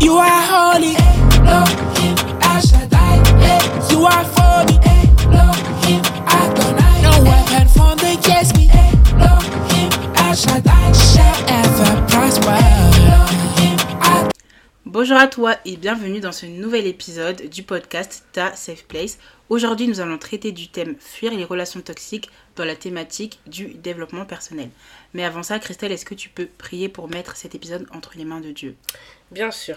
You. Bonjour à toi et bienvenue dans ce nouvel épisode du podcast Ta Safe Place. Aujourd'hui, nous allons traiter du thème fuir les relations toxiques dans la thématique du développement personnel. Mais avant ça, Christelle, est-ce que tu peux prier pour mettre cet épisode entre les mains de Dieu? Bien sûr.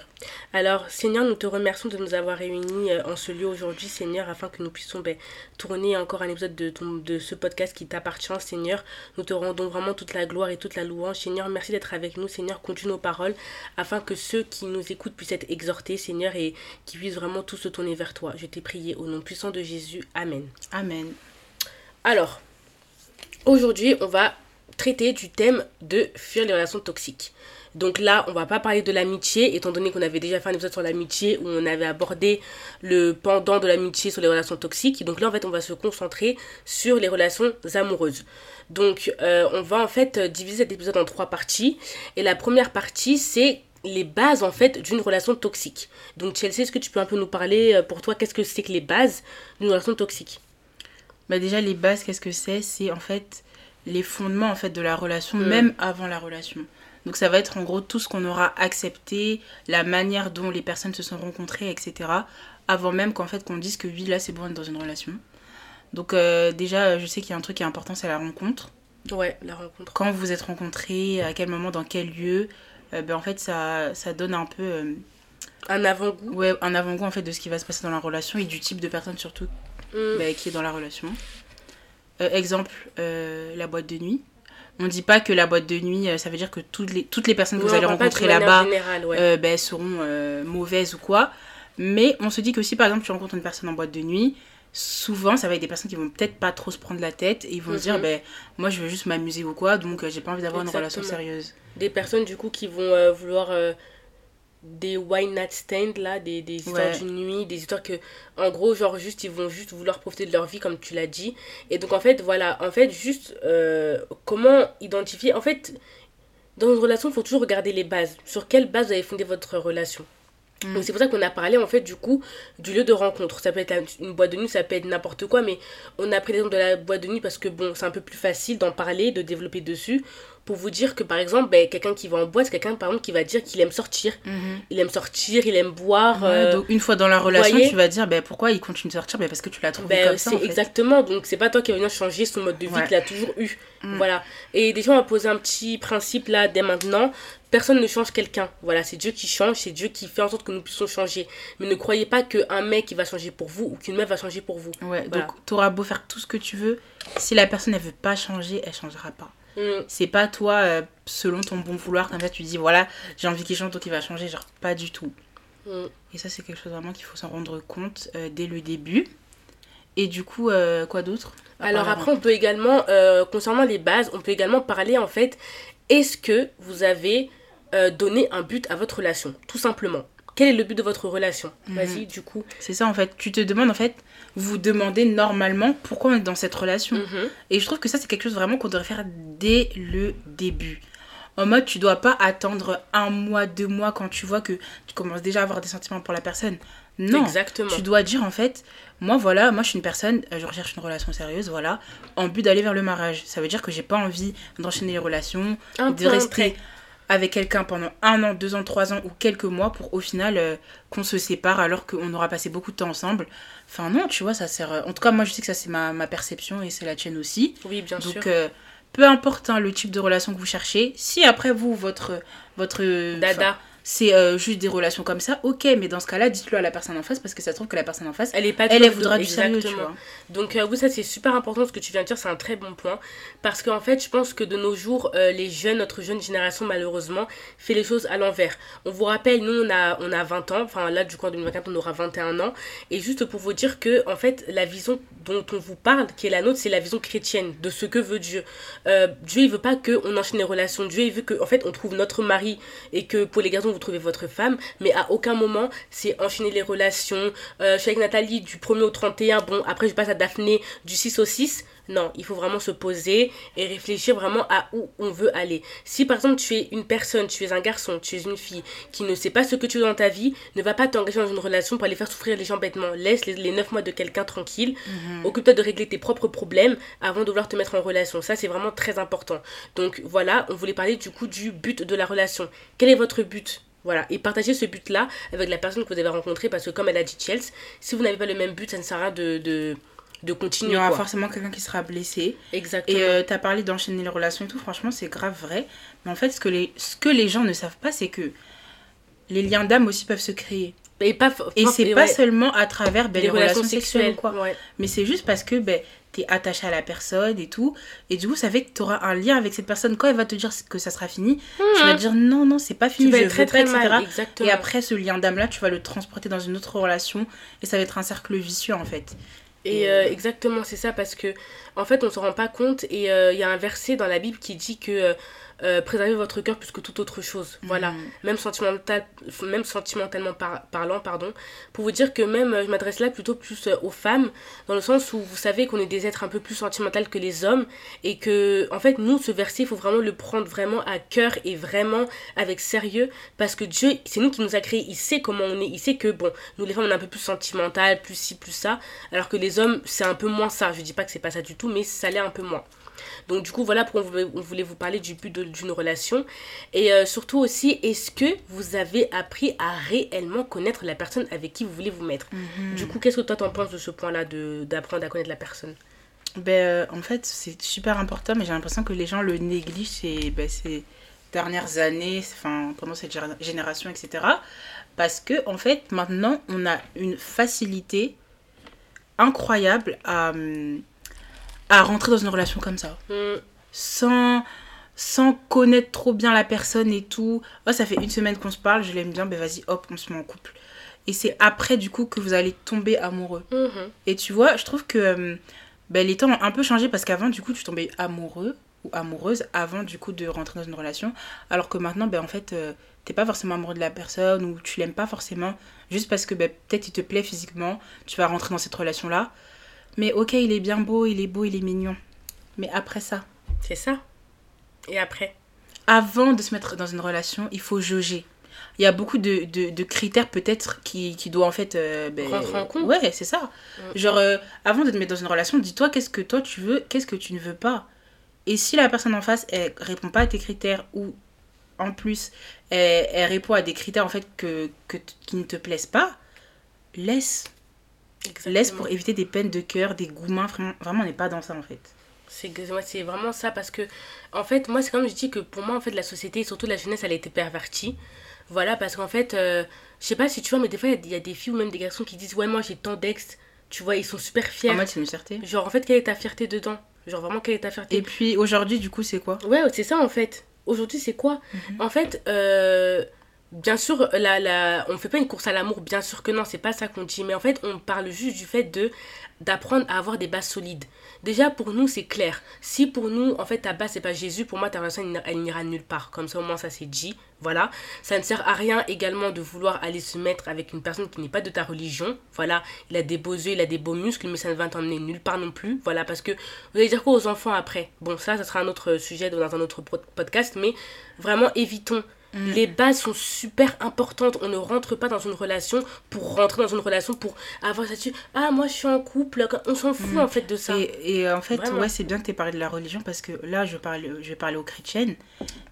Alors, Seigneur, nous te remercions de nous avoir réunis euh, en ce lieu aujourd'hui, Seigneur, afin que nous puissions ben, tourner encore un épisode de, de ce podcast qui t'appartient, Seigneur. Nous te rendons vraiment toute la gloire et toute la louange, Seigneur. Merci d'être avec nous, Seigneur. Continue nos paroles, afin que ceux qui nous écoutent puissent être exhortés, Seigneur, et qui puissent vraiment tous se tourner vers toi. Je t'ai prié au nom puissant de Jésus. Amen. Amen. Alors, aujourd'hui, on va traiter du thème de fuir les relations toxiques. Donc là, on va pas parler de l'amitié, étant donné qu'on avait déjà fait un épisode sur l'amitié où on avait abordé le pendant de l'amitié sur les relations toxiques. Donc là, en fait, on va se concentrer sur les relations amoureuses. Donc, euh, on va en fait diviser cet épisode en trois parties. Et la première partie, c'est les bases en fait d'une relation toxique. Donc Chelsea, est-ce que tu peux un peu nous parler euh, pour toi qu'est-ce que c'est que les bases d'une relation toxique? Bah déjà les bases qu'est-ce que c'est? C'est en fait les fondements en fait de la relation mm. même avant la relation. Donc ça va être en gros tout ce qu'on aura accepté, la manière dont les personnes se sont rencontrées, etc. Avant même qu'en fait qu'on dise que oui là c'est bon dans une relation. Donc euh, déjà je sais qu'il y a un truc qui est important c'est la rencontre. Ouais la rencontre. Quand vous êtes rencontrés, à quel moment, dans quel lieu, euh, ben, en fait ça, ça donne un peu... Euh, un avant-goût Ouais un avant-goût en fait de ce qui va se passer dans la relation et du type de personne surtout mm. ben, qui est dans la relation. exemple la boîte de nuit on dit pas que la boîte de nuit, euh, ça veut dire que toutes les, toutes les personnes que vous allez rencontrer là-bas euh, ben, seront euh, mauvaises ou quoi. Mais on se dit que si par exemple tu rencontres une personne en boîte de nuit, souvent ça va être des personnes qui vont peut-être pas trop se prendre la tête et ils vont se dire ben moi je veux juste m'amuser ou quoi donc j'ai pas envie d'avoir une relation sérieuse. Des personnes du coup qui vont vouloir des wine night stand là des, des histoires d'une nuit des histoires que en gros genre juste ils vont juste vouloir profiter de leur vie comme tu l'as dit. Et donc en fait voilà en fait juste euh, comment identifier en fait dans une relation il faut toujours regarder les bases. Sur quelle base vous avez fondé votre relation. Mm. donc c'est pour ça qu'on a parlé en fait du coup du lieu de rencontre. Ça peut être une boîte de nuit, ça peut être n'importe quoi, mais on a pris l'exemple de la boîte de nuit parce que bon, c'est un peu plus facile d'en parler, de développer dessus pour vous dire que par exemple ben, quelqu'un qui va en boîte c'est quelqu'un par exemple qui va dire qu'il aime sortir. Mhm. il aime sortir il aime boire euh, donc une fois dans la relation tu vas dire ben, pourquoi il continue de sortir? Ben, parce que tu l'as trouvé ben, comme ça c'est exactement. Donc c'est pas toi qui vas venir changer son mode de vie qu'il a toujours eu. Mm. voilà. Et déjà on va poser un petit principe là dès maintenant. Personne ne change quelqu'un. Voilà c'est Dieu qui change c'est Dieu qui fait en sorte que nous puissions changer. Mais ne croyez pas qu'un mec va changer pour vous ou qu'une meuf va changer pour vous. Ouais donc tu auras beau faire tout ce que tu veux. Si la personne elle veut pas changer elle changera pas Mm. C'est pas toi, euh, selon ton bon vouloir, comme ça tu dis voilà, j'ai envie qu'il change donc il va changer. Genre, pas du tout. Mm. Et ça, c'est quelque chose vraiment qu'il faut s'en rendre compte euh, dès le début. Et du coup, euh, quoi d'autre Alors après, on peut également, concernant les bases, on peut également parler en fait, est-ce que vous avez donné un but à votre relation Tout simplement? Quel est le but de votre relation? Mhm. Vas-y, du coup. C'est ça, en fait. Tu te demandes, en fait, vous demandez normalement pourquoi on est dans cette relation. Mhm. Et je trouve que ça, c'est quelque chose vraiment qu'on devrait faire dès le début. En mode, tu dois pas attendre un mois, deux mois quand tu vois que tu commences déjà à avoir des sentiments pour la personne. Non. Exactement. Tu dois dire, en fait, moi, voilà, moi, je suis une personne, euh, je recherche une relation sérieuse, voilà, en but d'aller vers le mariage. Ça veut dire que j'ai pas envie d'enchaîner les relations, de rester avec quelqu'un pendant un an, deux ans, trois ans ou quelques mois pour au final euh, qu'on se sépare alors qu'on aura passé beaucoup de temps ensemble. Enfin non, tu vois, ça sert... Euh, en tout cas, moi je sais que ça c'est ma, ma, perception et c'est la tienne aussi. Oui, bien sûr. Donc euh, peu importe hein, le type de relation que vous cherchez, si après vous, votre... votre Dada. C'est euh, juste des relations comme ça, ok, mais dans ce cas-là, dites-le à la personne en face parce que ça se trouve que la personne en face, elle, est pas elle, voudra du sérieux, tu vois. Donc, euh, oui, ça c'est super important ce que tu viens de dire, c'est un très bon point. Parce qu'en fait, je pense que de nos jours, euh, les jeunes, notre jeune génération, malheureusement, fait les choses à l'envers. On vous rappelle, nous, on a, on a 20 ans, enfin là, du coup, en 2024, on aura 21 ans. Et juste pour vous dire que, en fait, la vision dont on vous parle, qui est la nôtre, c'est la vision chrétienne de ce que veut Dieu. Dieu, il veut pas qu'on enchaîne les relations. Dieu, il veut qu'en en fait, on trouve notre mari et que pour les garçons, vous trouvez votre femme, mais à aucun moment c'est enchaîner les relations. Euh, je suis avec Nathalie du 1er au 31, bon, après je passe à Daphné du 6 au 6. Non, il faut vraiment se poser et réfléchir vraiment à où on veut aller. Si par exemple tu es une personne, tu es un garçon, tu es une fille qui ne sait pas ce que tu veux dans ta vie, ne va pas t'engager dans une relation pour aller faire souffrir les gens bêtement. Laisse les, neuf 9 mois de quelqu'un tranquille. Mhm. Occupe-toi de régler tes propres problèmes avant de vouloir te mettre en relation. Ça, c'est vraiment très important. Donc voilà, on voulait parler du coup du but de la relation. Quel est votre but? Voilà, et partagez ce but-là avec la personne que vous avez rencontrée parce que comme elle a dit Chelsea, si vous n'avez pas le même but, ça ne sert à rien de, de, de continuer. Il y aura forcément quelqu'un qui sera blessé. Exactement. Et euh, tu as parlé d'enchaîner les relations et tout, franchement, c'est grave vrai. Mais en fait, ce que les, ce que les gens ne savent pas, c'est que les liens d'âme aussi peuvent se créer. Et, pas, et c'est pas seulement à travers ben, les, relations, sexuelles, quoi. Mais c'est juste parce que ben, t'es attaché à la personne et tout. Et du coup, ça fait que tu auras un lien avec cette personne. Quand elle va te dire que ça sera fini, tu vas mhm. dire non, non, c'est pas fini, je très, très mal, Et après, ce lien d'âme-là, tu vas le transporter dans une autre relation et ça va être un cercle vicieux en fait. Et euh, exactement, c'est ça, parce que en fait, on se rend pas compte. Et euh, il y a un verset dans la Bible qui dit que euh, euh, préserver votre cœur plus que toute autre chose. Voilà, mm. même, sentimental, même sentimentalement parlant, pardon, pour vous dire que même, je m'adresse là plutôt plus euh, aux femmes, dans le sens où vous savez qu'on est des êtres un peu plus sentimentaux que les hommes, et que, en fait, nous, ce verset, il faut vraiment le prendre vraiment à cœur et vraiment avec sérieux, parce que Dieu, c'est nous qui nous a créés, il sait comment on est, il sait que, bon, nous les femmes, on est un peu plus sentimentales, plus ci, plus ça, alors que les hommes, c'est un peu moins ça. Je dis pas que c'est pas ça du tout, mais ça l'est un peu moins. Donc du coup, voilà pourquoi on voulait vous parler du but d'une relation. Et euh, surtout aussi, est-ce que vous avez appris à réellement connaître la personne avec qui vous voulez vous mettre? Mhm. Du coup, qu'est-ce que toi t'en penses de ce point-là, d'apprendre à connaître la personne? Ben, euh, En fait, c'est super important, mais j'ai l'impression que les gens le négligent ces, ben, ces dernières années, enfin, pendant cette génération, etc. Parce que, en fait, maintenant, on a une facilité incroyable à... À rentrer dans une relation comme ça. Mm. Sans, sans connaître trop bien la personne et tout. Oh, ça fait une semaine qu'on se parle, je l'aime bien, ben vas-y, hop, on se met en couple. Et c'est après, du coup, que vous allez tomber amoureux. Mm-hmm. Et tu vois, je trouve que euh, ben, les temps ont un peu changé parce qu'avant, du coup, tu tombais amoureux ou amoureuse avant, du coup, de rentrer dans une relation. Alors que maintenant, ben, en fait, euh, t'es pas forcément amoureux de la personne ou tu l'aimes pas forcément. Juste parce que ben, peut-être il te plaît physiquement, tu vas rentrer dans cette relation-là. Mais ok, il est bien beau, il est beau, il est mignon. Mais après ça. C'est ça. Et après? Avant de se mettre dans une relation, il faut jauger. Il y a beaucoup de, de, critères peut-être qui, qui doivent en fait... Euh, ben, compte. Ouais, c'est ça. Mm. Genre, euh, avant de te mettre dans une relation, dis-toi qu'est-ce que toi tu veux, qu'est-ce que tu ne veux pas? Et si la personne en face, elle répond pas à tes critères ou en plus, elle, elle répond à des critères en fait que, que, qui ne te plaisent pas, laisse. Laisse pour éviter des peines de cœur, des gourmands. Vraiment, vraiment on n'est pas dans ça en fait. C'est vraiment ça parce que, en fait, moi, c'est comme je dis que pour moi, en fait, la société et surtout la jeunesse, elle a été pervertie. Voilà, parce qu'en fait, euh, je sais pas si tu vois, mais des fois, il y, a des filles ou même des garçons qui disent Ouais, moi, j'ai tant d'ex. Tu vois, ils sont super fiers. En mode, c'est une fierté. Genre, en fait, quelle est ta fierté dedans? Genre, vraiment, quelle est ta fierté? Et puis, aujourd'hui, du coup, c'est quoi? Ouais, c'est ça, en fait. Aujourd'hui, c'est quoi? Mhm. En fait, euh bien sûr, la, la, on fait pas une course à l'amour, bien sûr que non, c'est pas ça qu'on dit, mais en fait, on parle juste du fait de d'apprendre à avoir des bases solides. Déjà, pour nous, c'est clair. Si pour nous, en fait, ta base, c'est pas Jésus, pour moi, ta relation, elle n'ira nulle part. Comme ça, au moins, ça, c'est dit. Voilà. Ça ne sert à rien également de vouloir aller se mettre avec une personne qui n'est pas de ta religion. Voilà. Il a des beaux yeux, il a des beaux muscles, mais ça ne va t'emmener nulle part non plus. Voilà. Parce que vous allez dire quoi aux enfants après? Bon, ça, ça sera un autre sujet dans un autre podcast, mais vraiment, évitons Mm. Les bases sont super importantes. On ne rentre pas dans une relation pour rentrer dans une relation pour avoir ça Ah, moi je suis en couple. On s'en fout mm. en fait de ça. Et, en fait, ouais, c'est bien que tu aies parlé de la religion parce que là, je, parle, je vais parler aux chrétiennes.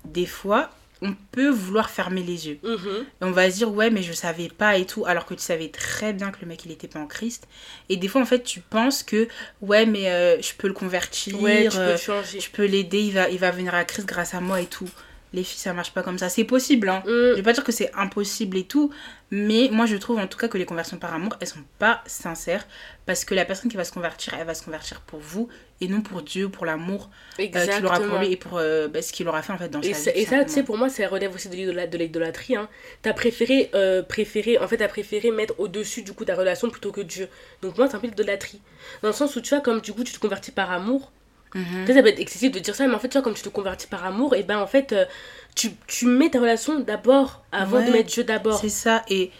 Des fois, on peut vouloir fermer les yeux. Mm-hmm. Et on va se dire, ouais, mais je savais pas et tout, alors que tu savais très bien que le mec, il était pas en Christ. Et des fois, en fait, tu penses que, ouais, mais euh, je peux le convertir, ouais, tu peux euh, je peux l'aider, il va, il va venir à Christ grâce à moi et tout. Les filles, ça marche pas comme ça. C'est possible, hein. Mm. Je vais pas dire que c'est impossible et tout, mais moi, je trouve en tout cas que les conversions par amour, elles sont pas sincères parce que la personne qui va se convertir, elle va se convertir pour vous et non pour Dieu, pour l'amour euh, qu'il aura pour lui et pour euh, bah, ce qu'il aura fait en fait dans et sa vie. Et ça, tu sais, pour moi, ça relève aussi de l'idolâtrie. Hein. T'as préféré, euh, préféré, en fait, as préféré mettre au-dessus du coup ta relation plutôt que Dieu. Donc, moi, c'est un peu l'idolâtrie. Dans le sens où, tu vois, comme du coup, tu te convertis par amour. Mm Ça peut être excessif de dire ça, mais en fait, tu vois, comme tu te convertis par amour, et ben en fait, tu, tu mets ta relation d'abord avant de mettre Dieu d'abord. C'est ça, et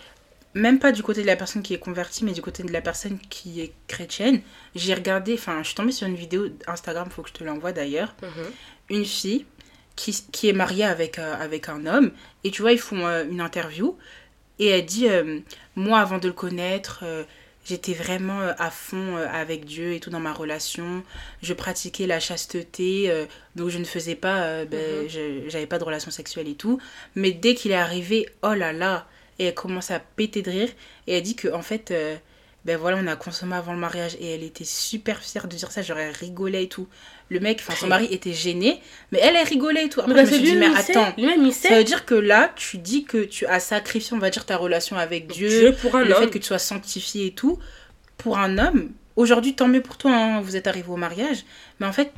même pas du côté de la personne qui est convertie, mais du côté de la personne qui est chrétienne. J'ai regardé, enfin, je suis tombée sur une vidéo Instagram, faut que je te l'envoie d'ailleurs. Mhm. Une fille qui, qui, est mariée avec, euh, avec un homme, et tu vois, ils font euh, une interview, et elle dit euh, Moi, avant de le connaître, j'étais vraiment à fond avec Dieu et tout dans ma relation. Je pratiquais la chasteté, donc je ne faisais pas, ben, mhm. j'avais pas de relation sexuelle et tout. Mais dès qu'il est arrivé, oh là là, et elle commence à péter de rire et elle dit que en fait euh, ben voilà on a consommé avant le mariage et elle était super fière de dire ça genre elle rigolait et tout. Le mec enfin son mari était gêné mais elle elle rigolait et tout. Après mais je me suis dit mais attends ça veut dire que là tu dis que tu as sacrifié on va dire ta relation avec Dieu, pour un le fait que tu sois sanctifié et tout. Pour un homme aujourd'hui tant mieux pour toi hein, vous êtes arrivé au mariage. Mais en fait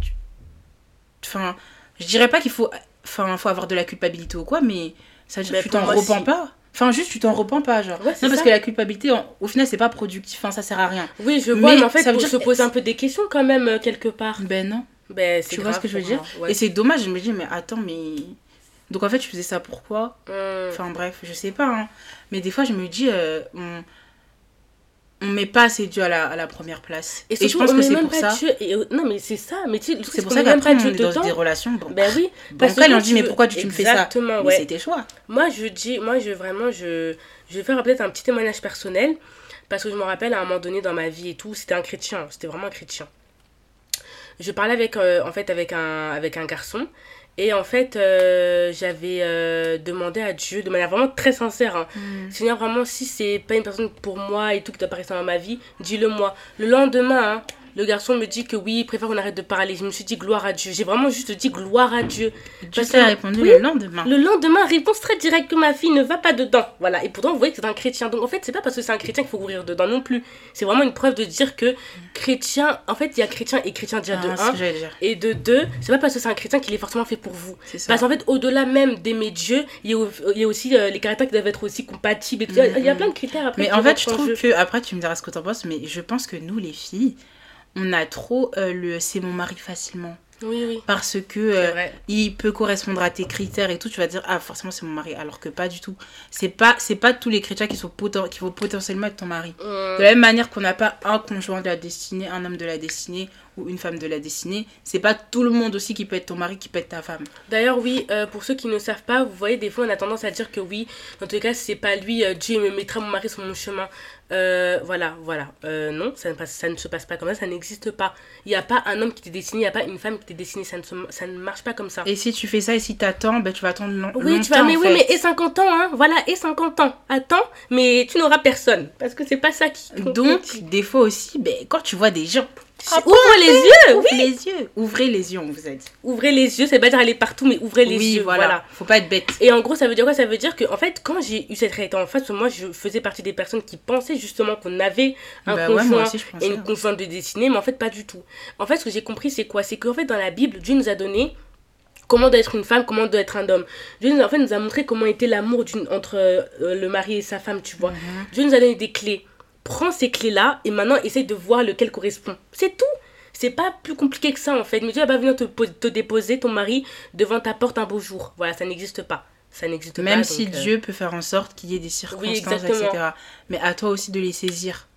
enfin je dirais pas qu'il faut enfin faut avoir de la culpabilité ou quoi mais ça veut dire que tu t'en repens pas Enfin, juste, tu t'en repens pas, genre. non, parce que la culpabilité, au final, c'est pas productif. Ça sert à rien. Oui, je vois, mais, en fait, ça veut dire se poser un peu des questions quand même, euh, quelque part. Ben non. Ben, tu vois ce que je veux dire Et c'est dommage, je me dis, mais attends, mais. Donc en fait, tu faisais ça pourquoi hmm. Enfin bref, je sais pas. Hein. Mais des fois, je me dis, euh, on met pas assez Dieu à la, à la première place. Et, je pense que c'est pour ça. Et, euh, non, mais c'est ça. Mais tu c'est pour ça qu'après, on est dans des relations. Bon. Ben oui. Parce après, on dit, mais pourquoi tu me fais ça Mais c'est tes choix. Moi, je dis, moi, je vraiment, je, je vais faire peut-être un petit témoignage personnel. Parce que je me rappelle, à un moment donné dans ma vie et tout, c'était un chrétien. C'était vraiment un chrétien. Je parlais avec, euh, en fait, avec un, avec un garçon. Et en fait, euh, j'avais euh, demandé à Dieu de manière vraiment très sincère. Hein. Mm. Seigneur, vraiment, si c'est pas une personne pour moi et tout qui t'apparaît dans ma vie, dis-le moi. Le lendemain, hein, le garçon me dit que oui, il préfère qu'on arrête de parler. Je me suis dit gloire à Dieu. J'ai vraiment juste dit gloire à Dieu. Dieu t'a répondu le lendemain. Le lendemain, réponse très directe que ma fille ne va pas dedans. Voilà. Et pourtant, vous voyez que c'est un chrétien. Donc en fait, c'est pas parce que c'est un chrétien qu'il faut ouvrir dedans non plus. C'est vraiment une preuve de dire que chrétien, en fait, il y a chrétien et chrétien déjà de ah, un. Et de deux, c'est pas parce que c'est un chrétien qu'il est forcément fait pour vous. Parce qu'en fait, au-delà même d'aimer Dieu, il y a, aussi euh, les caractères qui doivent être aussi compatibles. Il, y a, il y a plein de critères après. Mais en fait, je trouve que, après, tu me diras ce que t'en penses, mais je pense que nous, les filles, on a trop euh, le c'est mon mari facilement. Oui, oui. Parce que euh, il peut correspondre à tes critères et tout, tu vas dire ah forcément c'est mon mari alors que pas du tout. C'est pas c'est pas tous les chrétiens qui sont qui vont potentiellement être ton mari. Mm. De la même manière qu'on n'a pas un conjoint de la destinée, un homme de la destinée ou une femme de la destinée, c'est pas tout le monde aussi qui peut être ton mari qui peut être ta femme. D'ailleurs oui, euh, pour ceux qui ne savent pas, vous voyez des fois on a tendance à dire que oui, dans tous les cas c'est pas lui, Dieu me mettra mon mari sur mon chemin. Euh, voilà, voilà. Euh, non, ça ne, passe, ça ne se passe pas comme ça, ça n'existe pas. Il n'y a pas un homme qui t'est destiné, il n'y a pas une femme qui t'est destinée, ça ne, ça ne marche pas comme ça. Et si tu fais ça et si t'attends, ben, tu vas attendre longtemps. Oui, tu vas, mais oui, mais et 50 ans, hein, voilà, et 50 ans. Attends, mais tu n'auras personne, parce que c'est pas ça qui... Donc, des fois aussi, ben, quand tu vois des gens ouvrez les yeux, oui. les yeux. Ouvrez les yeux, on vous a dit. Ouvrez les yeux, c'est pas dire aller partout, mais ouvrez les yeux. Voilà. voilà. Faut pas être bête. Et en gros, ça veut dire quoi? Ça veut dire que, en fait, quand j'ai eu cette réalité en face, moi, je faisais partie des personnes qui pensaient justement qu'on avait un bah conjoint et une conjointe de destinée, mais en fait, pas du tout. En fait, ce que j'ai compris, c'est quoi? C'est qu'en fait, dans la Bible, Dieu nous a donné comment doit être une femme, comment doit être un homme. Dieu nous, en fait, nous a montré comment était l'amour entre euh, le mari et sa femme, tu vois. Mhm. Dieu nous a donné des clés. Prends ces clés-là et maintenant essaye de voir lequel correspond. C'est tout. C'est pas plus compliqué que ça en fait. Mais Dieu va pas venir te, te, déposer ton mari devant ta porte un beau jour. Voilà, ça n'existe pas. Ça n'existe pas. Même si euh, Dieu peut faire en sorte qu'il y ait des circonstances, etc. Mais à toi aussi de les saisir.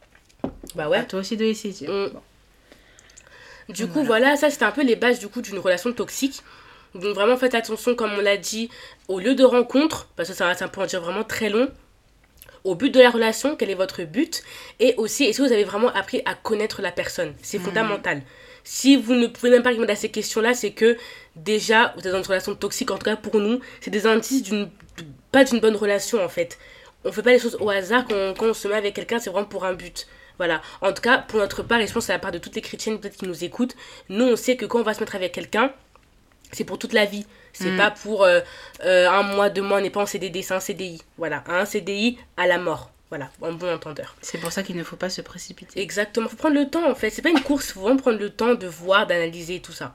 Bah ouais. À toi aussi de les saisir. Mm. Du coup, voilà, ça c'était un peu les bases du coup d'une relation toxique. Donc vraiment faites attention, comme on l'a dit, au lieu de rencontre, parce que ça, ça peut en dire vraiment très long au but de la relation, quel est votre but, et aussi est-ce que vous avez vraiment appris à connaître la personne? C'est hmm. fondamental. Si vous ne pouvez même pas répondre à ces questions-là, c'est que déjà, vous êtes dans une relation toxique, en tout cas pour nous, c'est des indices d'une pas d'une bonne relation en fait. On fait pas les choses au hasard quand, quand on se met avec quelqu'un, c'est vraiment pour un but. Voilà. En tout cas, pour notre part, et je pense à la part de toutes les chrétiennes peut-être qui nous écoutent, nous on sait que quand on va se mettre avec quelqu'un, C'est pour toute la vie. C'est mm. pas pour euh, euh, un mois, deux mois, on n'est pas en CDD, c'est un CDI. Voilà, un CDI à la mort. Voilà, en bon entendeur. C'est pour ça qu'il ne faut pas se précipiter. Exactement, il faut prendre le temps en fait. C'est pas une course, il faut vraiment prendre le temps de voir, d'analyser tout ça.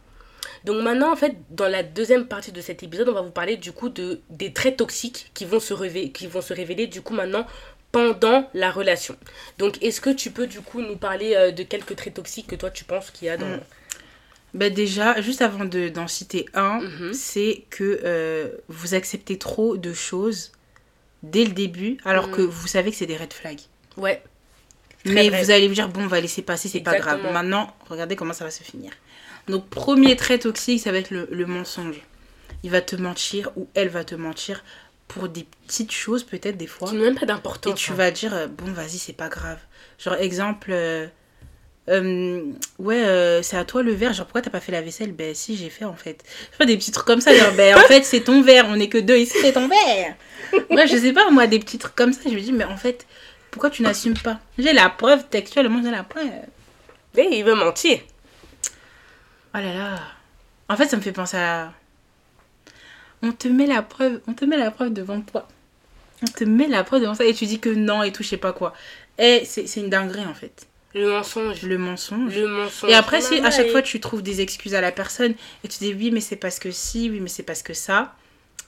Donc maintenant, en fait, dans la deuxième partie de cet épisode, on va vous parler du coup de, des traits toxiques qui vont se révéler, qui vont se révéler du coup maintenant pendant la relation. Donc est-ce que tu peux du coup nous parler euh, de quelques traits toxiques que toi tu penses qu'il y a dans... Mm. Ben déjà, juste avant d'en citer un, mhm. c'est que euh, vous acceptez trop de choses dès le début, alors que mm. vous savez que c'est des red flags. Ouais. Mais vous allez vous dire, bon, on va laisser passer, c'est pas grave. Maintenant, regardez comment ça va se finir. Donc, premier trait toxique, ça va être le, mensonge. Il va te mentir ou elle va te mentir pour des petites choses, peut-être des fois. Qui n'ont même pas d'importance. Et tu hein. vas dire, euh, bon, vas-y, c'est pas grave. Genre, exemple, euh, ouais, c'est à toi le verre. Genre, pourquoi t'as pas fait la vaisselle? Ben, si, j'ai fait en fait. Je fais des petits trucs comme ça. Genre, ben, en fait, c'est ton verre. On est que deux ici, c'est ton verre. Bref, je sais pas, moi, des petits trucs comme ça, je me dis, mais en fait, pourquoi tu n'assumes pas? J'ai la preuve textuellement, j'ai la preuve. Mais il veut mentir. Oh là là. En fait, ça me fait penser à. On te met la preuve, on te met la preuve devant toi. On te met la preuve devant ça et tu dis que non et tout, je sais pas quoi. Et c'est une dinguerie en fait. Le mensonge. Le mensonge. Le mensonge. Et après, si à chaque fois tu trouves des excuses à la personne et tu dis oui, mais c'est parce que si, oui, mais c'est parce que ça,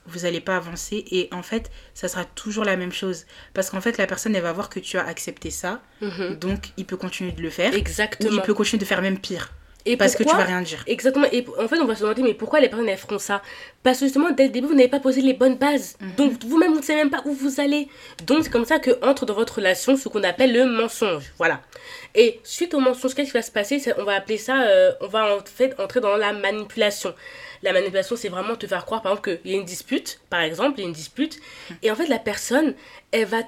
vous n'allez pas avancer et en fait ça sera toujours la même chose parce qu'en fait la personne elle va voir que tu as accepté ça mhm. donc il peut continuer de le faire exactement ou il peut continuer de faire même pire et parce que tu vas rien dire. Exactement. Et en fait, on va se demander, mais pourquoi les personnes elles feront ça? Parce que justement, dès le début, vous n'avez pas posé les bonnes bases. Mhm. Donc, vous-même, vous ne savez même pas où vous allez. Donc, c'est comme ça que entre dans votre relation ce qu'on appelle le mensonge. Voilà. Et suite au mensonge, qu'est-ce qui va se passer? On va appeler ça, euh, on va en fait entrer dans la manipulation. La manipulation, c'est vraiment te faire croire, par exemple, qu'il y a une dispute, par exemple, il y a une dispute, et en fait, la personne, elle va.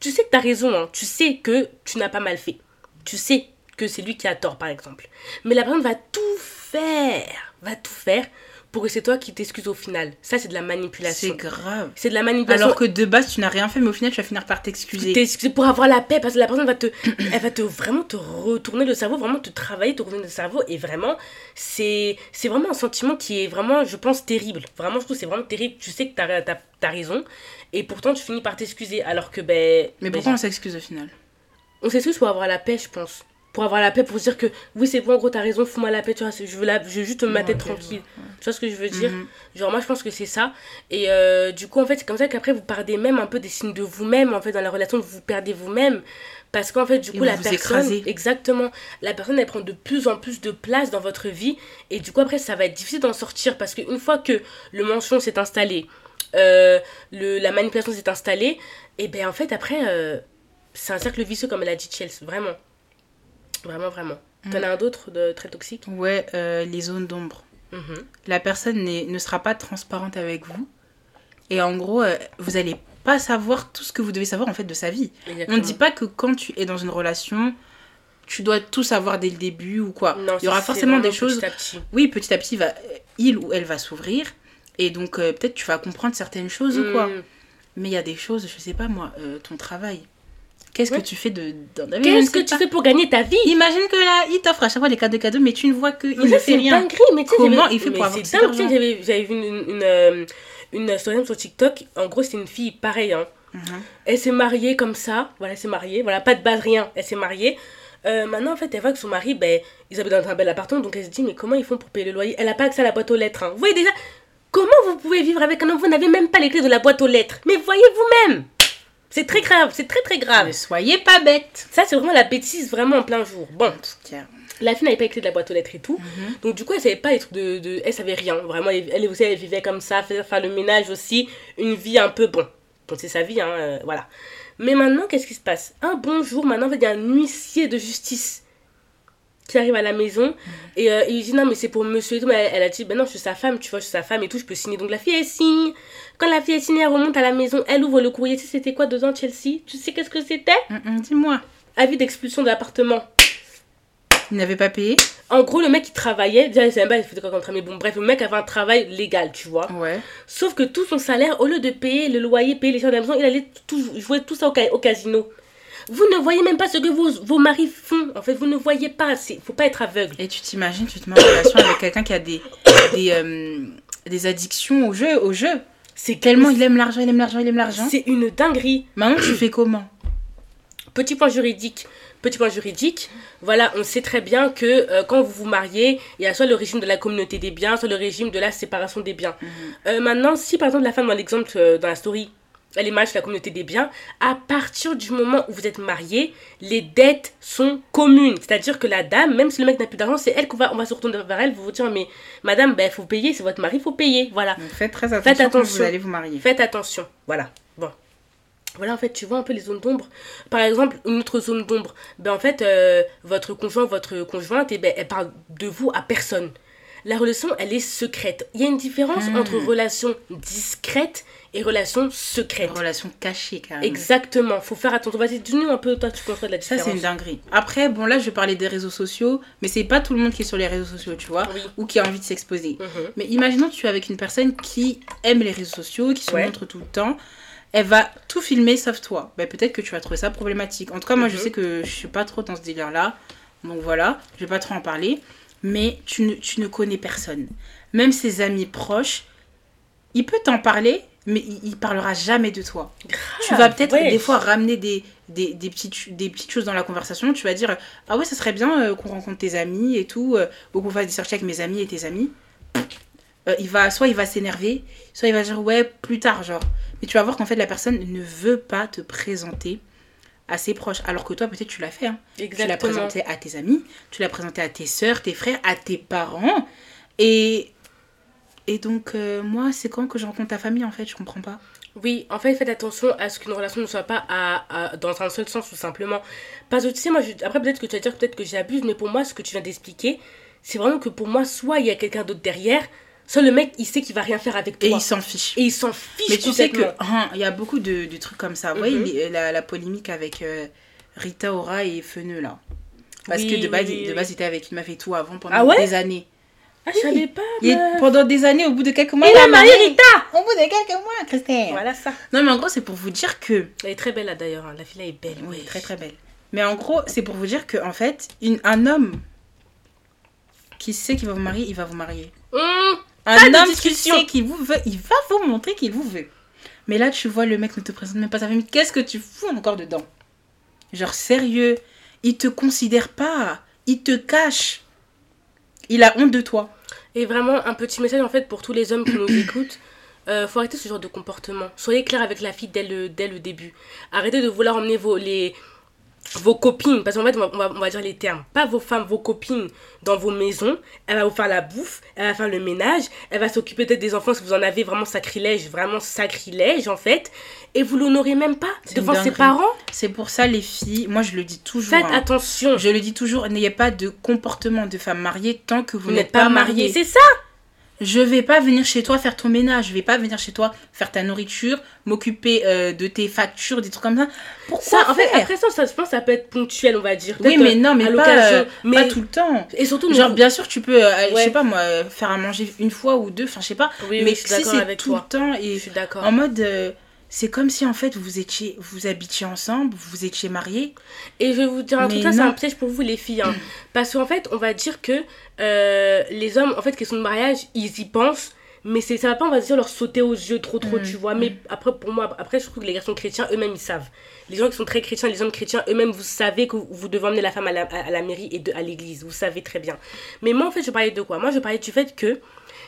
Tu sais que tu as raison, hein. tu sais que tu n'as pas mal fait. Tu sais que c'est lui qui a tort, par exemple. Mais la personne va tout faire, va tout faire pour que c'est toi qui t'excuses au final. Ça, c'est de la manipulation. C'est grave. C'est de la manipulation. Alors que de base, tu n'as rien fait, mais au final, tu vas finir par t'excuser. T'excuser pour avoir la paix, parce que la personne va te, elle va te vraiment te retourner le cerveau, vraiment te travailler, te retourner le cerveau. Et vraiment, c'est, c'est vraiment un sentiment qui est vraiment, je pense, terrible. Vraiment, je trouve c'est vraiment terrible. Tu sais que tu as, as, raison. Et pourtant, tu finis par t'excuser. Alors que, ben. Mais ben, pourquoi on s'excuse au final? On s'excuse pour avoir la paix, je pense pour avoir la paix, pour se dire que oui, c'est bon, en gros, t'as raison, fous-moi la paix, tu vois, je veux, la, je veux juste ma tête tranquille. Tu vois ce que je veux dire? Mhm. Genre, moi, je pense que c'est ça. Et euh, du coup, en fait, c'est comme ça qu'après, vous perdez même un peu des signes de vous-même, en fait, dans la relation, vous perdez vous-même. Parce qu'en fait, du coup, la personne. Exactement. La personne, elle prend de plus en plus de place dans votre vie. Et du coup, après, ça va être difficile d'en sortir. Parce qu'une fois que le mensonge s'est installé, euh, le, la manipulation s'est installée, et ben en fait, après, euh, c'est un cercle vicieux, comme elle a dit Chelsea, vraiment. Vraiment, vraiment. Mm. T'en as un autre de très toxique Ouais, euh, les zones d'ombre. Mm-hmm. La personne ne sera pas transparente avec vous. Et en gros, euh, vous n'allez pas savoir tout ce que vous devez savoir en fait de sa vie. On ne dit pas que quand tu es dans une relation, tu dois tout savoir dès le début ou quoi. il y aura forcément des choses. Petit à petit. Oui, petit à petit, va, il ou elle va s'ouvrir. Et donc, euh, peut-être tu vas comprendre certaines choses ou quoi. Mm. Mais il y a des choses, je sais pas moi, ton travail. Qu'est-ce que tu fais de, dans ta vie? Qu'est-ce que tu fais pour gagner ta vie? Imagine que là, il t'offre à chaque fois des cadeaux cadeaux, mais tu ne vois qu'il ne fait rien. mais Comment il fait pour avoir ça J'avais vu une, une, euh, une, story sur TikTok. En gros, c'est une fille pareille. Hein. Mhm. Elle s'est mariée comme ça. Voilà, elle s'est mariée. Voilà, pas de base, rien. Elle s'est mariée. Euh, maintenant, en fait, elle voit que son mari, ben, ils habitent dans un bel appartement. Donc, elle se dit, mais comment ils font pour payer le loyer? Elle n'a pas accès à la boîte aux lettres. Hein. Vous voyez déjà Comment vous pouvez vivre avec un homme Vous n'avez même pas les clés de la boîte aux lettres. Mais voyez vous-même c'est très grave, c'est très très grave. Ne soyez pas bête. Ça, c'est vraiment la bêtise, vraiment en plein jour. Bon, la fille n'avait pas écrit de la boîte aux lettres et tout. Mhm. Donc, du coup, elle savait pas trucs de, de. Elle savait rien. Vraiment, elle aussi, elle vivait comme ça, faire, faire le ménage aussi. Une vie un peu bon. Donc, c'est sa vie, hein, euh, voilà. Mais maintenant, qu'est-ce qui se passe? Un bon jour, maintenant, il y a un huissier de justice qui arrive à la maison et euh, il dit non mais c'est pour monsieur et tout mais elle, a dit ben non je suis sa femme tu vois je suis sa femme et tout je peux signer donc la fille elle signe quand la fille elle remonte à la maison elle ouvre le courrier. Tu sais c'était quoi dedans Chelsea? Tu sais qu'est-ce que c'était? Mm, mm, dis-moi. Avis d'expulsion de l'appartement. Il n'avait pas payé? En gros le mec il travaillait. Déjà il savait il faisait quoi comme mais bon bref le mec avait un travail légal tu vois. Ouais. Sauf que tout son salaire au lieu de payer le loyer payer les choses de la maison il allait tout, jouer tout ça au casino. Vous ne voyez même pas ce que vos, vos maris font. En fait, vous ne voyez pas. Il faut pas être aveugle. Et tu t'imagines, tu te mets en relation avec quelqu'un qui a des, des, euh, des addictions au jeu, au jeu. C'est tellement il aime l'argent, il aime l'argent, il aime l'argent. C'est une dinguerie. Maintenant, tu fais comment Petit point juridique. Petit point juridique, voilà, on sait très bien que euh, quand vous vous mariez, il y a soit le régime de la communauté des biens, soit le régime de la séparation des biens. Mhm. Euh, maintenant, si par exemple la femme dans l'exemple euh, dans la story, elle est mariée sur la communauté des biens, à partir du moment où vous êtes marié, les dettes sont communes. C'est-à-dire que la dame, même si le mec n'a plus d'argent, c'est elle qu'on va, on va se retourner vers elle, vous vous dire, mais madame, il ben, faut payer, c'est votre mari, il faut payer. Voilà. faites très attention, faites attention quand vous allez vous marier. Faites attention. Voilà. Bon. Voilà, en fait, tu vois un peu les zones d'ombre. Par exemple, une autre zone d'ombre, ben en fait, euh, votre conjoint, votre conjointe, et eh ben, elle parle de vous à personne. La relation, elle est secrète. Il y a une différence hmm. entre relation discrète et relation secrète. Relation cachée, carrément. Exactement. Faut faire attention. Vas-y, dis-nous un peu, toi, tu comprends la différence. Ça, c'est une dinguerie. Après, bon, là, je vais parler des réseaux sociaux, mais c'est pas tout le monde qui est sur les réseaux sociaux, tu vois, ou qui a envie de s'exposer. Mhm. Mais imaginons que tu es avec une personne qui aime les réseaux sociaux, qui se montre tout le temps. Elle va tout filmer sauf toi. Ben, peut-être que tu vas trouver ça problématique. En tout cas, moi, je mhm. sais que je suis pas trop dans ce délire-là. Donc voilà, je vais pas trop en parler. Mais tu ne, tu ne connais personne. Même ses amis proches, il peut t'en parler, mais il, parlera jamais de toi. tu vas peut-être des fois ramener des, des, des, petites, des petites choses dans la conversation. Tu vas dire Ah ouais, ça serait bien euh, qu'on rencontre tes amis et tout, euh, ou qu'on fasse des sorties avec mes amis et tes amis. Euh, il va, soit il va s'énerver, soit il va dire Ouais, plus tard, genre. Mais tu vas voir qu'en fait, la personne ne veut pas te présenter à ses proches. Alors que toi, peut-être, tu l'as fait. Hein. Tu l'as présenté à tes amis, tu l'as présenté à tes soeurs, tes frères, à tes parents. Et et donc, euh, moi, c'est quand que je rencontre ta famille, en fait Je comprends pas. Oui, en fait, faites attention à ce qu'une relation ne soit pas à, dans un seul sens, tout simplement. Parce que, tu sais, moi, après, peut-être que tu vas dire peut-être que j'abuse, mais pour moi, ce que tu viens d'expliquer, c'est vraiment que pour moi, soit il y a quelqu'un d'autre derrière, soit le mec, il sait qu'il va rien faire avec toi. Et il s'en fiche. Et il s'en fiche. Mais tu sais que, hein, il y a beaucoup de, de, trucs comme ça. Vous voyez, mhm. la, la, polémique avec euh, Rita Ora et Feneux, là. Parce que de base, de base, il était avec une meuf et tout avant pendant ah des années. Ah, je savais pas. pendant des années, au bout de quelques mois. Il a marié Rita Au bout de quelques mois, Christelle. Voilà ça. Non, mais en gros, c'est pour vous dire que. Elle est très belle là d'ailleurs. Hein. La fille là est belle. Oui, très très belle. Mais en gros, c'est pour vous dire que en fait, une, un homme qui sait qu'il va vous marier, il va vous marier. Mmh, un homme qui sait qu'il vous veut, il va vous montrer qu'il vous veut. Mais là, tu vois, le mec ne te présente même pas sa famille. Qu'est-ce que tu fous encore dedans? Genre, sérieux, il te considère pas. Il te cache. Il a honte de toi. Et vraiment, un petit message en fait pour tous les hommes qui nous écoutent. Euh, faut arrêter ce genre de comportement. Soyez clair avec la fille dès le, dès le début. Arrêtez de vouloir emmener vos, vos copines, parce qu'en fait, on va, on va, dire les termes, pas vos femmes, vos copines dans vos maisons. Elle va vous faire la bouffe, elle va faire le ménage, elle va s'occuper peut-être des enfants si vous en avez vraiment sacrilège, vraiment sacrilège en fait. Et vous l'honorez même pas devant ses parents. C'est pour ça, les filles, moi je le dis toujours. Faites hein. attention. Je le dis toujours, n'ayez pas de comportement de femme mariée tant que vous, n'êtes pas, pas mariée. C'est ça je vais pas venir chez toi faire ton ménage, je vais pas venir chez toi faire ta nourriture, m'occuper euh, de tes factures, des trucs comme ça. Pourquoi ça, en fait, après ça, ça, je pense, ça peut être ponctuel, on va dire. Oui, mais non, mais pas, euh, mais pas tout le temps. Et surtout, genre, bien sûr, tu peux, euh, je sais pas moi, faire à manger une fois ou deux, enfin, je sais pas. Oui, mais si c'est tout le temps et je suis en mode c'est comme si en fait vous étiez vous habitiez ensemble, vous étiez mariés. Et je vais vous dire un truc, ça c'est un piège pour vous les filles. Hein. Parce qu'en fait, on va dire que euh, les hommes, en fait, qui sont de mariage, ils y pensent. Mais ça va pas, on va dire, leur sauter aux yeux trop, trop, mm. tu vois. Mais après, pour moi, après, je trouve que les garçons chrétiens, eux-mêmes, ils savent. Les gens qui sont très chrétiens, les hommes chrétiens, eux-mêmes, vous savez que vous devez emmener la femme à la, à la mairie et de, à l'église. Vous savez très bien. Mais moi, en fait, je parlais de quoi? Moi, je parlais du fait que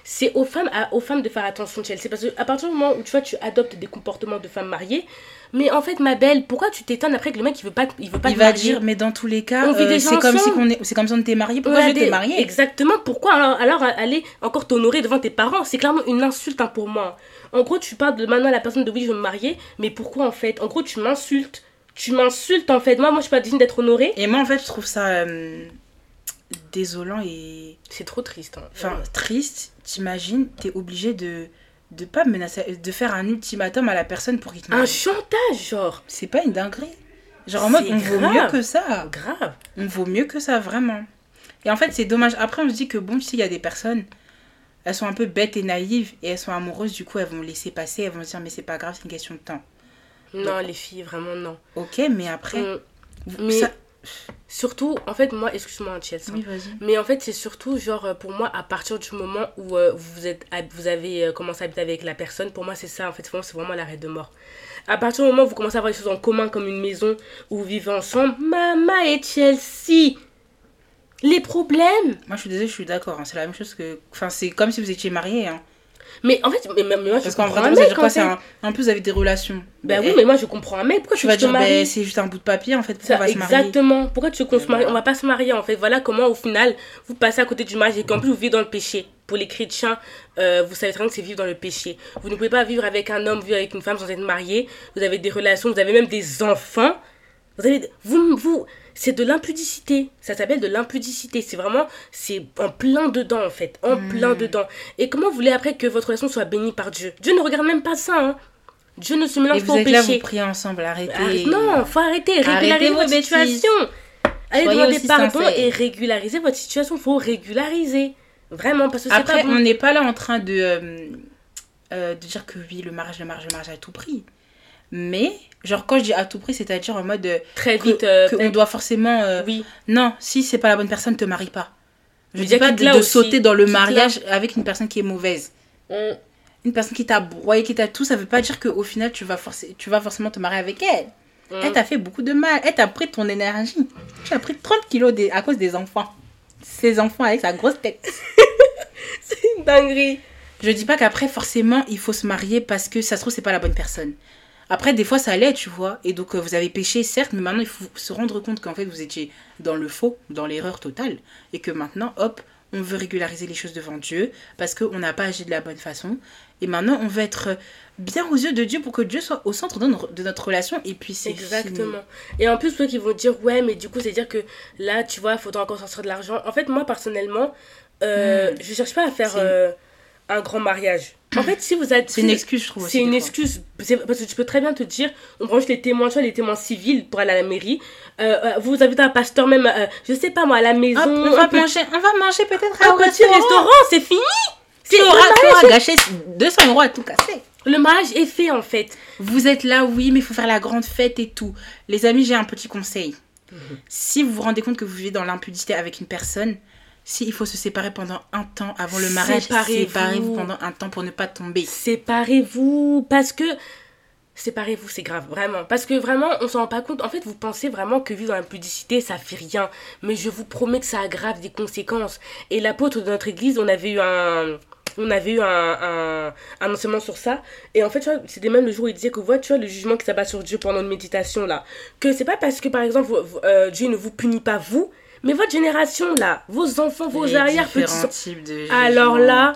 c'est aux femmes, aux femmes de faire attention, Chelsea. Parce qu'à partir du moment où tu vois, tu adoptes des comportements de femmes mariées, mais en fait, ma belle, pourquoi tu t'étonnes après que le mec il veut pas, il veut pas il va dire, mais dans tous les cas, euh, c'est comme si on est, c'est comme si on était mariés. Pourquoi je t'ai mariée Exactement. Pourquoi? Alors, alors aller encore t'honorer devant tes parents C'est clairement une insulte hein, pour moi. En gros, tu parles de maintenant à la personne de oui, je veux me marier, mais pourquoi en fait? En gros, tu m'insultes. Tu m'insultes en fait. Moi, moi, je suis pas digne d'être honorée. Et moi, en fait, je trouve ça. Euh, désolant et. C'est trop triste. Hein. Enfin, triste, t'imagines, t'es obligé de de pas menacer, de faire un ultimatum à la personne pour qu'il te Un chantage, genre. C'est pas une dinguerie. Genre en mode, on vaut mieux que ça. Grave. On vaut mieux que ça, vraiment. Et en fait, c'est dommage. Après, on se dit que bon, tu sais, il y a des personnes, elles sont un peu bêtes et naïves et elles sont amoureuses, du coup, elles vont laisser passer, elles vont se dire, mais c'est pas grave, c'est une question de temps. Non, les filles, vraiment non. Ok, mais après. mais surtout, en fait, moi, excuse-moi, Chelsea. Oui, vas-y. Mais en fait, c'est surtout, genre, euh, pour moi, à partir du moment où euh, vous, êtes, vous avez euh, commencé à habiter avec la personne, pour moi, c'est ça, en fait, c'est vraiment l'arrêt de mort. À partir du moment où vous commencez à avoir des choses en commun, comme une maison où vous vivez ensemble, Mama et Chelsea, les problèmes. Moi, je suis désolée, je suis d'accord. Hein. c'est la même chose que. Enfin, c'est comme si vous étiez mariés. Hein. Mais en fait, mais, moi, Parce qu'en vrai, ça dire quoi un... En plus, vous avez des relations. Bah oui, mais moi, je comprends un mec. Pourquoi tu, vas dire, bah, c'est juste un bout de papier, en fait, pourquoi on va exactement. se marier Exactement. Pourquoi tu veux qu'on se marie? On va pas se marier, en fait. Voilà comment, au final, vous passez à côté du mariage et qu'en plus, vous vivez dans le péché. Pour les chrétiens, euh, vous savez très bien que c'est vivre dans le péché. Vous ne pouvez pas vivre avec un homme, vivre avec une femme sans être marié. Vous avez des relations, vous avez même des enfants. Vous avez... Vous... vous c'est de l'impudicité. Ça s'appelle de l'impudicité. C'est vraiment, c'est en plein dedans en fait, en hmm. plein dedans. Et comment vous voulez après que votre relation soit bénie par Dieu? Dieu ne regarde même pas ça. Hein. Dieu ne se mélange pas au péché. Là, vous priez ensemble, arrêtez. non, faut arrêter, régulariser votre situation. Allez demander pardon et régulariser votre situation. Faut régulariser. Vraiment, parce que c'est Après, on n'est pas là en train de, euh, euh, de dire que oui, le mariage, le mariage, le mariage à tout prix. Mais, genre, quand je dis à tout prix, c'est-à-dire en mode. Euh, Très vite. Euh, qu'on doit forcément. Euh, oui. Non, si c'est pas la bonne personne, te marie pas. Je dis pas de, sauter dans le mariage avec une personne qui est mauvaise. Mm. Une personne qui t'a broyé, qui t'a tout, ça veut pas dire qu'au final, tu vas, forcer, tu vas forcément te marier avec elle. Mm. Elle t'a fait beaucoup de mal. Elle t'a pris ton énergie. Tu as pris 30 kilos à cause des enfants. Ces enfants avec sa grosse tête. c'est une dinguerie. Je dis pas qu'après, forcément, il faut se marier parce que ça se trouve, c'est pas la bonne personne. Après, des fois, ça allait, tu vois. Et donc, euh, vous avez péché, certes, mais maintenant, il faut se rendre compte qu'en fait, vous étiez dans le faux, dans l'erreur totale. Et que maintenant, hop, on veut régulariser les choses devant Dieu parce qu'on n'a pas agi de la bonne façon. Et maintenant, on veut être bien aux yeux de Dieu pour que Dieu soit au centre de, notre relation. Et puis, c'est Exactement. Et en plus, ceux qui vont dire, ouais, mais du coup, c'est-à-dire que là, tu vois, il faudra encore sortir de l'argent. En fait, moi, personnellement, euh, hmm. je cherche pas à faire un grand mariage. En fait, si vous êtes. C'est une excuse, je trouve. C'est une excuse. Parce que tu peux très bien te dire on juste les témoins, tu vois, les témoins civils pour aller à la mairie. Euh, euh vous invitez un pasteur, même, euh, je sais pas moi, à la maison. on, va manger, on va manger peut-être à un petit restaurant, c'est fini. Tu auras, gâché 200 euros à tout casser. Le mariage est fait en fait. Vous êtes là, oui, mais il faut faire la grande fête et tout. Les amis, j'ai un petit conseil. Mhm. Si vous vous rendez compte que vous vivez dans l'impudicité avec une personne, si il faut se séparer pendant un temps avant le mariage, séparez-vous pendant un temps pour ne pas tomber. Séparez-vous parce que séparez-vous, c'est grave, vraiment. Parce que vraiment, on s'en rend pas compte. En fait, vous pensez vraiment que vivre dans la pudicité, ça fait rien. Mais je vous promets que ça aggrave des conséquences. Et l'apôtre de notre église, on avait eu un. On avait eu un, un, enseignement sur ça. Et en fait, c'était même le jour où il disait que, vois, tu vois, le jugement qui s'abat sur Dieu pendant une méditation, là. Que c'est pas parce que, par exemple, euh, Dieu ne vous punit pas, vous, mais votre génération, là, vos enfants, vos arrière-petits... Alors là,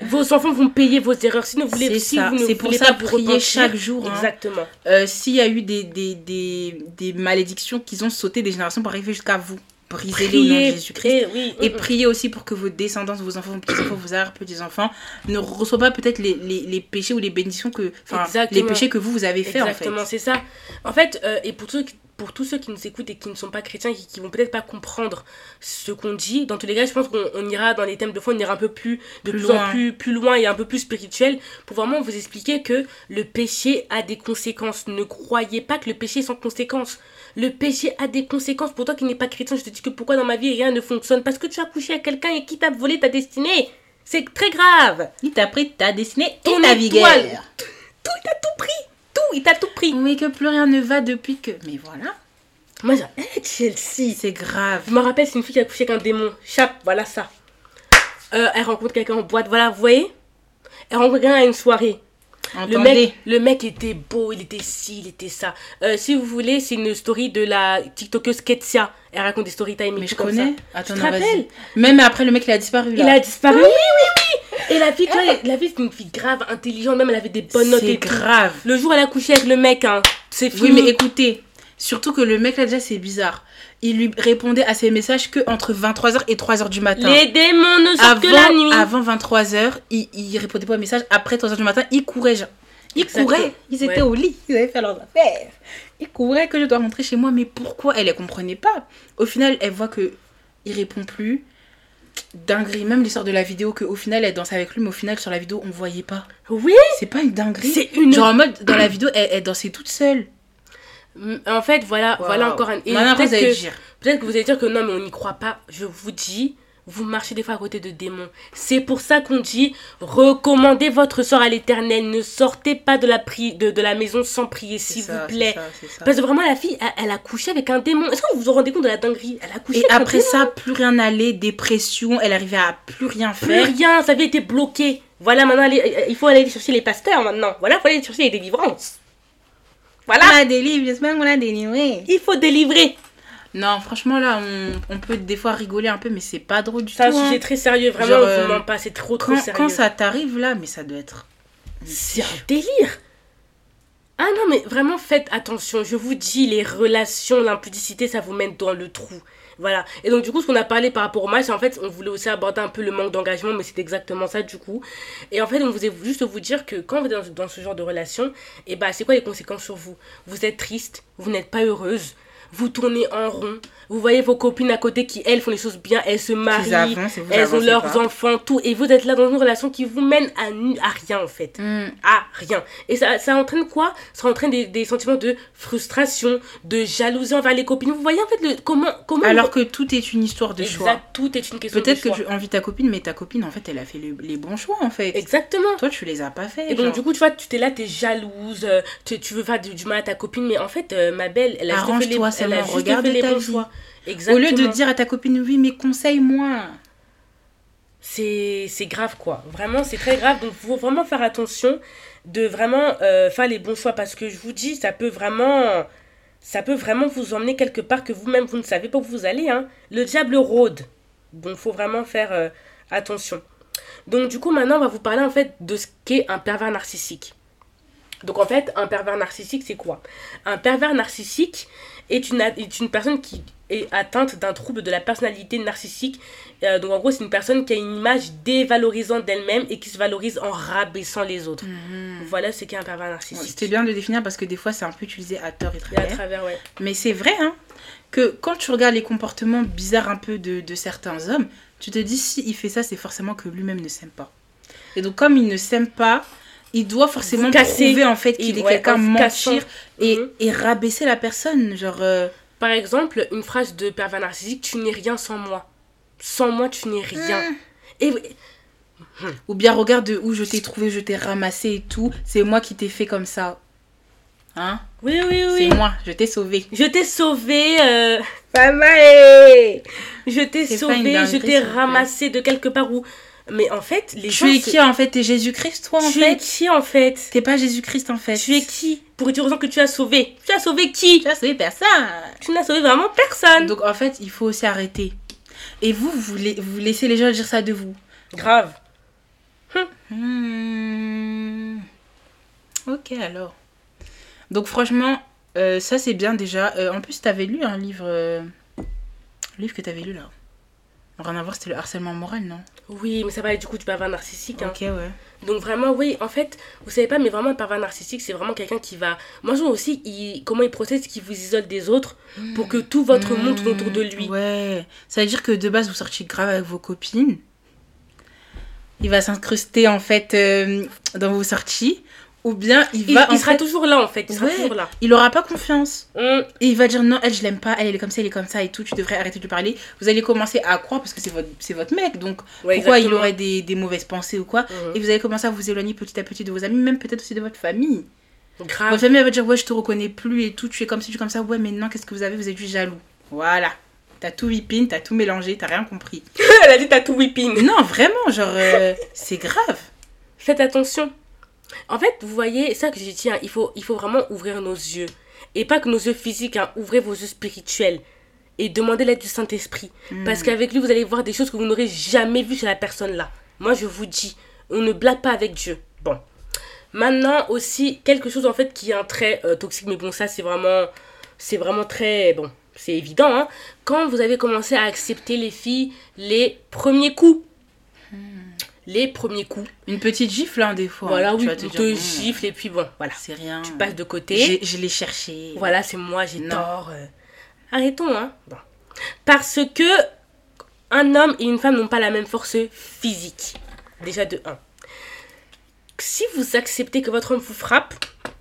vos enfants vont payer vos erreurs. Si vous voulez, si c'est pour ça prier chaque jour. Hein. Exactement. Euh, s'il y a eu des, des, des, des malédictions qui ont sauté des générations pour arriver jusqu'à vous, brisez-les au nom de Jésus-Christ. Et, et priez aussi pour que vos descendants, vos enfants, vos petits-enfants, vos arrière-petits-enfants ne reçoivent pas peut-être les, les, les, péchés ou les bénédictions que. Les péchés que vous, vous avez fait Exactement, en fait. c'est ça. En fait, euh, et pour ceux pour tous ceux qui nous écoutent et qui ne sont pas chrétiens, qui, qui vont peut-être pas comprendre ce qu'on dit, dans tous les cas, je pense qu'on ira dans les thèmes de foi, on ira un peu plus, de plus, en plus, plus loin et un peu plus spirituel pour vraiment vous expliquer que le péché a des conséquences. Ne croyez pas que le péché est sans conséquences. Le péché a des conséquences. Pour toi qui n'es pas chrétien, je te dis que pourquoi dans ma vie rien ne fonctionne? Parce que tu as couché avec quelqu'un et qui t'a volé ta destinée. C'est très grave. Il t'a pris ta destinée et ta vie Tout, il t'a tout pris il t'a tout pris. Oui, que plus rien ne va depuis que. Mais voilà. Moi, j'ai. Hey, Chelsea. C'est grave. Je me rappelle, c'est une fille qui a couché avec un démon. Chape, voilà ça. Euh, elle rencontre quelqu'un en boîte, voilà, vous voyez? Elle rencontre quelqu'un à une soirée. Le mec, le mec était beau, il était ci, il était ça. Euh, si vous voulez, c'est une story de la TikTokeuse Ketsia. Elle raconte des story time. Mais je connais. Attends, tu te rappelles? Même après, le mec, il a disparu. Là. Il a disparu? Oui, oui, oui. Et la fille, la fille, c'est une fille grave, intelligente. Même, elle avait des bonnes notes. C'est grave. Le jour, elle a couché avec le mec, hein. C'est fini. Oui, mais écoutez, surtout que le mec, là, déjà, c'est bizarre il lui répondait à ses messages que entre 23h et 3h du matin. Les démons ne sortent que la nuit. Avant 23h, il, il répondait pas aux messages. Après 3h du matin, il courait. Genre. Ils couraient. Ils étaient au lit. Ils avaient fait leurs affaires. Ils couraient que je dois rentrer chez moi. Mais pourquoi? Elle ne comprenait pas. Au final, elle voit que il répond plus. Dinguerie. Même l'histoire de la vidéo qu'au final, elle danse avec lui. Mais au final, sur la vidéo, on voyait pas. Oui. C'est pas une dinguerie. C'est une. Genre en mode, dans la vidéo, elle, elle dansait toute seule. En fait, voilà, voilà encore un. Et peut-être que, peut que vous allez dire que non, mais on n'y croit pas. Je vous dis, vous marchez des fois à côté de démons. C'est pour ça qu'on dit recommandez votre sort à l'éternel. Ne sortez pas de la, pri de, de la maison sans prier, s'il vous plaît. Parce que vraiment, la fille, elle, a couché avec un démon. Est-ce que vous vous rendez compte de la dinguerie? Elle a couché Et après ça, plus rien n'allait, dépression, elle arrivait à plus rien faire. Plus rien, ça avait été bloqué. Voilà, maintenant, il faut aller chercher les pasteurs maintenant. Voilà, il faut aller chercher les délivrances. Voilà. On a délivré, j'espère qu'on a délivré. Il faut délivrer. Non, franchement, là, on, on, peut des fois rigoler un peu, mais c'est pas drôle du tout. C'est un sujet hein. très sérieux, vraiment, Genre, euh, pas, c'est trop, trop sérieux. Quand ça t'arrive là, mais ça doit être. C'est un délire! Ah non, mais vraiment, faites attention. Je vous dis, les relations, l'impudicité, ça vous mène dans le trou. Voilà. Et donc, du coup, ce qu'on a parlé par rapport au match, en fait, on voulait aussi aborder un peu le manque d'engagement, mais c'est exactement ça, du coup. Et en fait, on voulait juste vous dire que quand vous êtes dans, ce genre de relation, et eh bah, c'est quoi les conséquences sur vous? Vous êtes triste, vous n'êtes pas heureuse, vous tournez en rond, vous voyez vos copines à côté qui, elles, font les choses bien, elles se marient, elles ont leurs enfants, tout. Et vous êtes là dans une relation qui vous mène à, à rien, en fait. Hmm. À rien. Et ça, ça entraîne quoi? Ça entraîne des, des, sentiments de frustration, de jalousie envers les copines. Vous voyez, en fait, le, comment, comment. Alors que tout est une histoire de choix. tout est une question Peut-être que tu envies ta copine, mais ta copine, en fait, elle a fait les, bons choix, en fait. Exactement. Toi, tu les as pas fait. Et donc, du coup, tu vois, tu t'es là, t'es jalouse, euh, tu, tu, veux faire du, mal à ta copine, mais en fait, euh, ma belle, elle a juste fait les, elle a juste fait les bons choix. Exactement. Au lieu de dire à ta copine, oui, mais conseille-moi. C'est grave, quoi. Vraiment, c'est très grave. Donc, il faut vraiment faire attention de vraiment euh, faire les bons choix. Parce que je vous dis, ça peut vraiment... Ça peut vraiment vous emmener quelque part que vous-même, vous ne savez pas où vous allez. Hein. Le diable rôde. Donc, il faut vraiment faire euh, attention. Donc, du coup, maintenant, on va vous parler, en fait, de ce qu'est un pervers narcissique. Donc, en fait, un pervers narcissique, c'est quoi? Un pervers narcissique est une, est une personne qui est atteinte d'un trouble de la personnalité narcissique. Euh, donc en gros, c'est une personne qui a une image dévalorisante d'elle-même et qui se valorise en rabaissant les autres. Mhm. Voilà ce qu'est un pervers narcissique. C'était bien de le définir parce que des fois, c'est un peu utilisé à tort et travers. à travers, ouais. Mais c'est vrai, hein, que quand tu regardes les comportements bizarres un peu de, de certains hommes, tu te dis si il fait ça, c'est forcément que lui-même ne s'aime pas. Et donc comme il ne s'aime pas, il doit forcément prouver en fait qu'il est quelqu'un mentir et, mhm. et, rabaisser la personne genre euh, par exemple, une phrase de pervers narcissique Tu n'es rien sans moi. Sans moi, tu n'es rien. Hmm. Et. Ou bien regarde où je t'ai trouvé, je t'ai ramassé et tout. C'est moi qui t'ai fait comme ça. Hein? Oui, oui, oui. C'est moi, je t'ai sauvé. Je t'ai sauvé. Euh... Je t'ai sauvé, je t'ai ramassé de quelque part où mais en fait, les tu es qui en fait? T'es Jésus-Christ, toi, en fait Tu es qui, en fait? T'es pas Jésus-Christ, en fait. Tu es qui? Pour dire aux gens que tu as sauvé. Tu as sauvé qui? Tu as sauvé personne. Tu n'as sauvé vraiment personne. Donc, en fait, il faut aussi arrêter. Et vous, vous, vous laissez les gens dire ça de vous. Grave. Hmm. Ok, alors. Donc, franchement, euh, ça, c'est bien déjà. Euh, en plus, t'avais lu un livre... Euh, livre que t'avais lu, là. Rien à voir, c'était le harcèlement moral, non? Oui, mais ça va être du coup du pervers narcissique. Hein. Ok, ouais. Donc vraiment, oui, en fait, vous savez pas, mais vraiment, un pervers narcissique, c'est vraiment quelqu'un qui va... Moi, je vois aussi il... comment il procède, qu'il vous isole des autres pour que tout votre monde tourne autour de lui. Ouais, ça veut dire que de base, vous sortiez grave avec vos copines. Il va s'incruster, en fait, euh, dans vos sorties ou bien il va. Il, sera toujours là en fait. Il sera toujours là. Il aura pas confiance. Mm. Et il va dire non, elle, je l'aime pas, elle, elle est comme ça, elle est comme ça et tout, tu devrais arrêter de lui parler. Vous allez commencer à croire parce que c'est votre, c'est votre mec, donc pourquoi il aurait des, des, mauvaises pensées ou quoi. Mm. Et vous allez commencer à vous éloigner petit à petit de vos amis, même peut-être aussi de votre famille. Grave. Votre famille va dire ouais, je te reconnais plus et tout, tu es comme si tu es comme ça, ouais, mais non, qu'est-ce que vous avez? Vous êtes juste jaloux. Voilà. T'as tout whipping, t'as tout mélangé, t'as rien compris. elle a dit t'as tout whipping. Non, vraiment, genre, euh, c'est grave. Faites attention. En fait, vous voyez, ça que j'ai dit, hein, il, faut, il faut vraiment ouvrir nos yeux. Et pas que nos yeux physiques, hein, ouvrez vos yeux spirituels. Et demandez l'aide du Saint-Esprit. Hmm. Parce qu'avec lui, vous allez voir des choses que vous n'aurez jamais vues chez la personne-là. Moi, je vous dis, on ne blague pas avec Dieu. Bon. Maintenant, aussi, quelque chose en fait qui est un trait euh, toxique, mais bon, ça, c'est vraiment, c'est vraiment très, bon, c'est évident, hein. Quand vous avez commencé à accepter les filles les premiers coups. Les premiers coups. Une petite gifle, hein, des fois. Voilà, oui, tu deux gifles, et puis bon, voilà. C'est rien. Tu passes de côté. Je l'ai cherché. Voilà, c'est moi, j'ai tort. Euh. Arrêtons, hein. Bon. Parce que un homme et une femme n'ont pas la même force physique. Déjà de 1. Si vous acceptez que votre homme vous frappe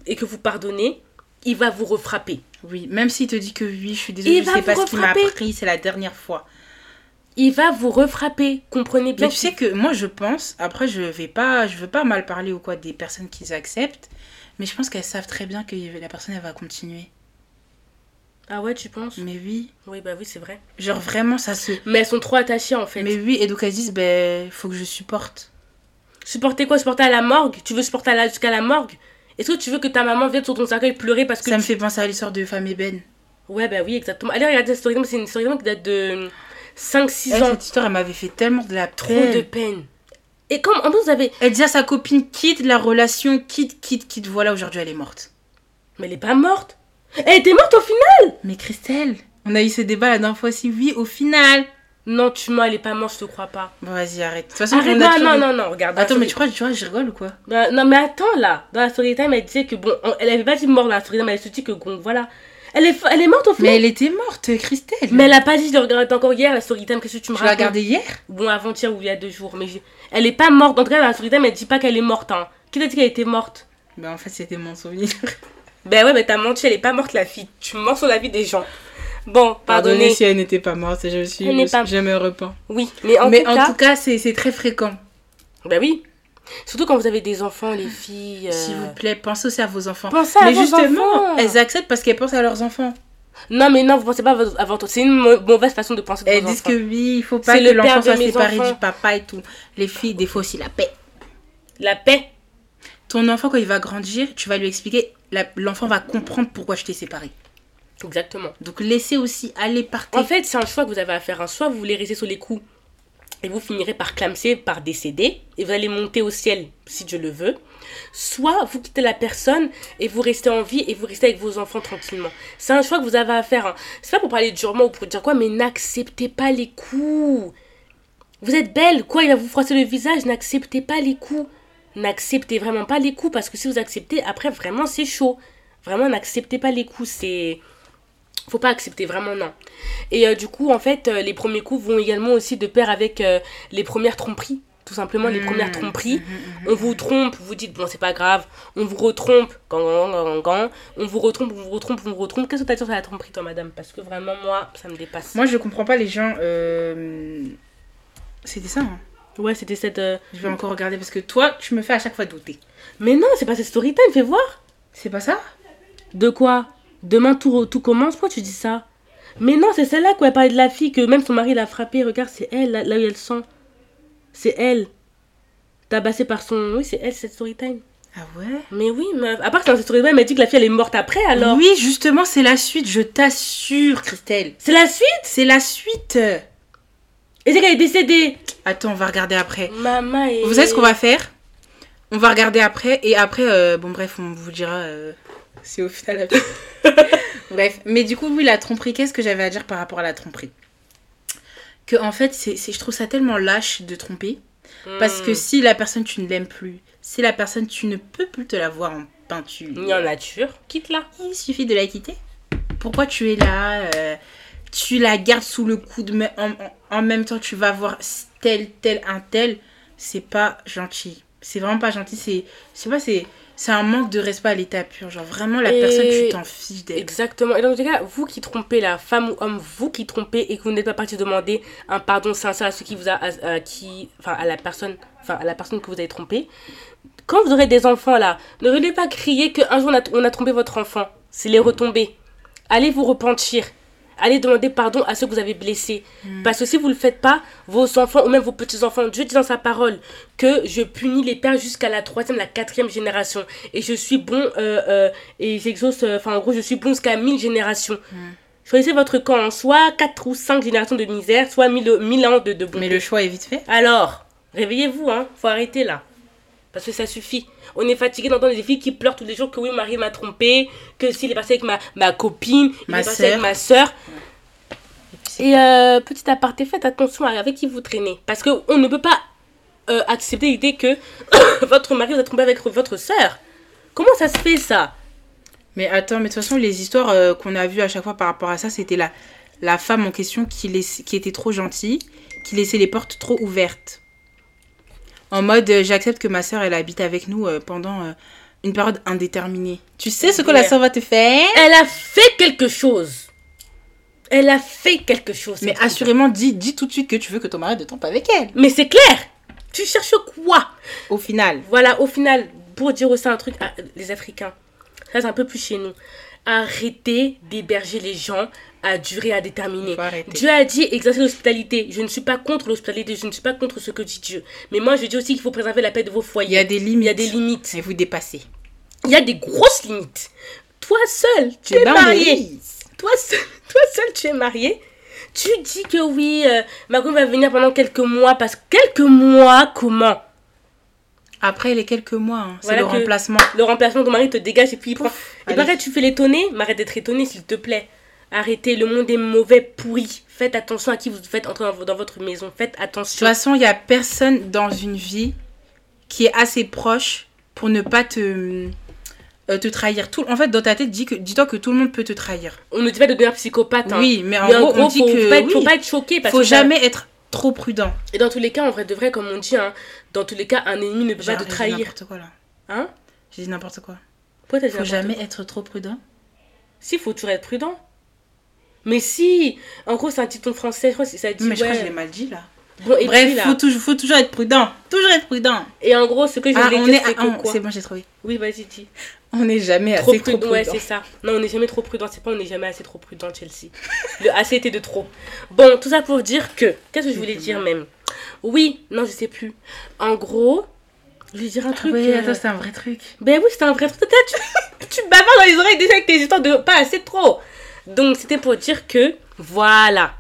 et que vous pardonnez, il va vous refrapper. Oui, même s'il te dit que oui, je suis désolée, c'est pas ce qu'il m'a appris, c'est la dernière fois. Il va vous refrapper, comprenez bien. Mais tu sais que moi je pense, après je vais pas, je veux pas mal parler ou quoi des personnes qu'ils acceptent, mais je pense qu'elles savent très bien que la personne elle va continuer. Ah ouais, tu penses? Mais oui. Oui, bah oui, c'est vrai. Genre vraiment, ça se. Mais elles sont trop attachées en fait. Mais oui, et donc elles disent, ben, faut que je supporte. Supporter quoi? Supporter à la morgue? Tu veux supporter jusqu'à la morgue? Est-ce que tu veux que ta maman vienne sur ton cercueil pleurer parce que. Ça me fait penser à l'histoire de Femme Ben. Ouais, bah oui, exactement. Allez, regardez cette story, c'est une story qui date de 5-6 eh, ans. Cette histoire, elle m'avait fait tellement de la peine. Trop de peine. Et comme en plus, vous avez. Elle dit à sa copine quitte la relation, quitte, quitte, quitte. Voilà, aujourd'hui, elle est morte. Mais elle est pas morte. Elle était morte au final Mais Christelle, on a eu ce débat la dernière fois aussi. Oui, au final. Non, tu m'as, elle est pas morte, je te crois pas. Bon, vas-y, arrête. De toute façon, arrête, non, non, non, non, regarde. Attends, mais tu crois, tu vois, je rigole ou quoi? Bah, Non, mais attends, là. Dans la story time, elle disait que, bon, elle avait pas dit mort dans la story time, elle se dit que, bon, voilà. Elle est, elle est morte au final. Mais elle était morte, Christelle. Mais elle a pas dit, je regardais encore hier la story time, qu'est-ce que tu me racontes Tu l'as regardée hier Bon, avant-hier ou il y a deux jours. Mais elle est pas morte. En tout cas, la story time, elle dit pas qu'elle est morte, hein. Qui t'a dit qu'elle était morte? Bah, en fait, c'était mon souvenir. Ben ouais, mais t'as menti, elle est pas morte la fille. Tu mens sur la vie des gens. Bon, pardonnez. si elle n'était pas morte, je suis. Je, je me repens. Oui, mais en mais tout en cas. tout cas, c'est très fréquent. Ben oui. Surtout quand vous avez des enfants, les filles. Euh, S'il vous plaît, pensez aussi à vos enfants. Pensez à mais vos justement, elles acceptent parce qu'elles pensent à leurs enfants. Non, mais non, vous pensez pas avant tout. C'est une mauvaise façon de penser. Elles disent que oui, il faut pas que l'enfant soit séparé du papa et tout. Les filles, des fois aussi la paix. La paix ton enfant, quand il va grandir, tu vas lui expliquer, l'enfant va comprendre pourquoi je t'ai séparé. Exactement. Donc laissez aussi aller partir. En fait, c'est un choix que vous avez à faire. Soit vous voulez rester sur les coups et vous finirez par clamser, par décéder, et vous allez monter au ciel si Dieu le veut. Soit vous quittez la personne et vous restez en vie et vous restez avec vos enfants tranquillement. C'est un choix que vous avez à faire. Hein. C'est pas pour parler durement ou pour dire quoi, mais n'acceptez pas les coups. Vous êtes belle, quoi, il va vous froisser le visage, n'acceptez pas les coups n'acceptez vraiment pas les coups parce que si vous acceptez, après vraiment c'est chaud. Vraiment n'acceptez pas les coups, c'est faut pas accepter vraiment non. Et euh, du coup en fait euh, les premiers coups vont également aussi de pair avec euh, les premières tromperies. Tout simplement les premières mmh, tromperies. Mmh, mmh, on vous trompe, vous dites bon c'est pas grave, on vous retrompe, on vous retrompe, on vous retrompe, on vous retrompe. Qu'est-ce que tu as dit sur la tromperie toi madame? Parce que vraiment moi ça me dépasse. Moi je comprends pas les gens. C'était ça hein Ouais, c'était cette. Euh, je vais encore regarder parce que toi, tu me fais à chaque fois douter. Mais non, c'est pas cette story time, fais voir. C'est pas ça? De quoi? Demain tout, tout commence, pourquoi tu dis ça? Mais non, c'est celle-là quoi, elle parlait de la fille que même son mari l'a frappée. Regarde, c'est elle, là, où elle sent. C'est elle. Tabassée par son. Oui, c'est elle, cette story time. Ah ouais? Mais oui, meuf. À part que dans cette story time, elle dit que la fille elle est morte après alors. Oui, justement, c'est la suite, je t'assure, Christelle. C'est la suite? C'est la suite et c'est qu'elle est décédée. Attends, on va regarder après. Maman est... Vous savez ce qu'on va faire? On va regarder après. Et après, euh, bon bref, on vous dira euh, c'est au final. bref, mais du coup, oui, la tromperie, qu'est-ce que j'avais à dire par rapport à la tromperie? Que en fait, c'est, je trouve ça tellement lâche de tromper. Parce que hmm. si la personne, tu ne l'aimes plus, si la personne, tu ne peux plus te la voir en peinture. Ni en nature, quitte-la. Il suffit de la quitter. Pourquoi tu es là euh, tu la gardes sous le coude, mais en, même temps, tu vas voir tel, tel, un tel? C'est pas gentil. C'est vraiment pas gentil. C'est, je sais pas, c'est, c'est un manque de respect à l'état pur. Genre, vraiment, la personne, tu t'en fiches d'elle. Exactement. Et dans tous les cas, vous qui trompez la femme ou homme, vous qui trompez et que vous n'êtes pas parti demander un pardon sincère à ceux qui vous a, à, qui, enfin, à la personne, enfin, à la personne que vous avez trompé. Quand vous aurez des enfants là, ne venez pas crier qu'un jour on a, on a trompé votre enfant. C'est les retomber. Allez vous repentir allez demander pardon à ceux que vous avez blessés. Hmm. Parce que si vous ne le faites pas, vos enfants ou même vos petits-enfants, Dieu dit dans sa parole que je punis les pères jusqu'à la troisième, la quatrième génération. Et je suis bon, euh, euh, et j'exauce, euh, enfin en gros, je suis bon jusqu'à mille générations. Hmm. Choisissez votre camp, hein. soit quatre ou cinq générations de misère, soit mille, mille ans de, de Mais le choix est vite fait. Alors, réveillez-vous, hein. Faut arrêter là. Parce que ça suffit. On est fatigué d'entendre des filles qui pleurent tous les jours que oui, Marie m'a trompé, que s'il est passé avec ma, ma copine, il est passé avec ma soeur. Et euh, petit aparté, faites attention avec qui vous traînez. Parce qu'on ne peut pas euh, accepter l'idée que votre mari vous a trompé avec votre soeur. Comment ça se fait ça? Mais attends, mais de toute façon, les histoires euh, qu'on a vues à chaque fois par rapport à ça, c'était la, la femme en question qui, qui était trop gentille, qui laissait les portes trop ouvertes. En mode, euh, j'accepte que ma soeur, elle habite avec nous euh, pendant, euh, une période indéterminée. Tu sais ce que la sœur va te faire? Elle a fait quelque chose. Elle a fait quelque chose. Mais assurément, dis, dis tout de suite que tu veux que ton mari ne tombe avec elle. Mais c'est clair. Tu cherches quoi? Au final. Voilà, au final, pour dire aussi un truc, à les Africains, ça c'est un peu plus chez nous. Arrêtez d'héberger les gens à durée indéterminée. Dieu a dit exercer l'hospitalité. Je ne suis pas contre l'hospitalité, je ne suis pas contre ce que dit Dieu. Mais moi, je dis aussi qu'il faut préserver la paix de vos foyers. Il y a des limites. Il y a des limites. Et vous dépassez. Il y a des grosses limites. Toi seul, tu es marié. Toi seul, toi seul, tu es marié. Tu dis que oui, euh, va venir pendant quelques mois. Parce que quelques mois, comment? Après les quelques mois, hein, c'est le remplacement. Le remplacement, ton mari te dégage et puis il prend. Et pareil, tu fais l'étonner, mais arrête d'être étonné s'il te plaît. Arrêtez, le monde est mauvais, pourri. Faites attention à qui vous faites entrer dans, votre maison. Faites attention. De toute façon, il n'y a personne dans une vie qui est assez proche pour ne pas te, euh, te trahir. Tout, en fait, dans ta tête, dis-toi que, que tout le monde peut te trahir. On ne dit pas de devenir psychopathe. Hein. Oui, mais en, gros, on dit faut, que. Pas être, faut pas être choqué. Parce faut jamais être trop prudent. Et dans tous les cas, en vrai de vrai, comme on dit, hein, dans tous les cas, un ennemi ne peut pas te trahir. J'ai n'importe quoi là. Hein J'ai dit n'importe quoi. Pourquoi Faut jamais être trop prudent. Si, faut toujours être prudent. Mais si En gros, c'est un titre français, je crois que ça dit. Mais je crois que je l'ai mal dit là. Bon, et Bref, il faut, toujours, faut toujours être prudent. Toujours être prudent. Et en gros, ce que je ah, voulais dire, c'est que quoi C'est bon, j'ai trouvé. Oui, vas-y, dis. On n'est jamais assez prudent. prudent. Ouais, c'est ça. Non, on n'est jamais trop prudent. C'est pas on n'est jamais assez trop prudent, Chelsea. Le assez était de trop. Bon, tout ça pour dire que. Qu'est-ce que je voulais dire même? Oui, non, je sais plus. En gros, je vais dire un truc. oui, attends, c'est un vrai truc. Ben oui, c'est un vrai truc. Tu, tu bavardes dans les oreilles déjà avec tes histoires de pas assez trop. Donc, c'était pour dire que, voilà,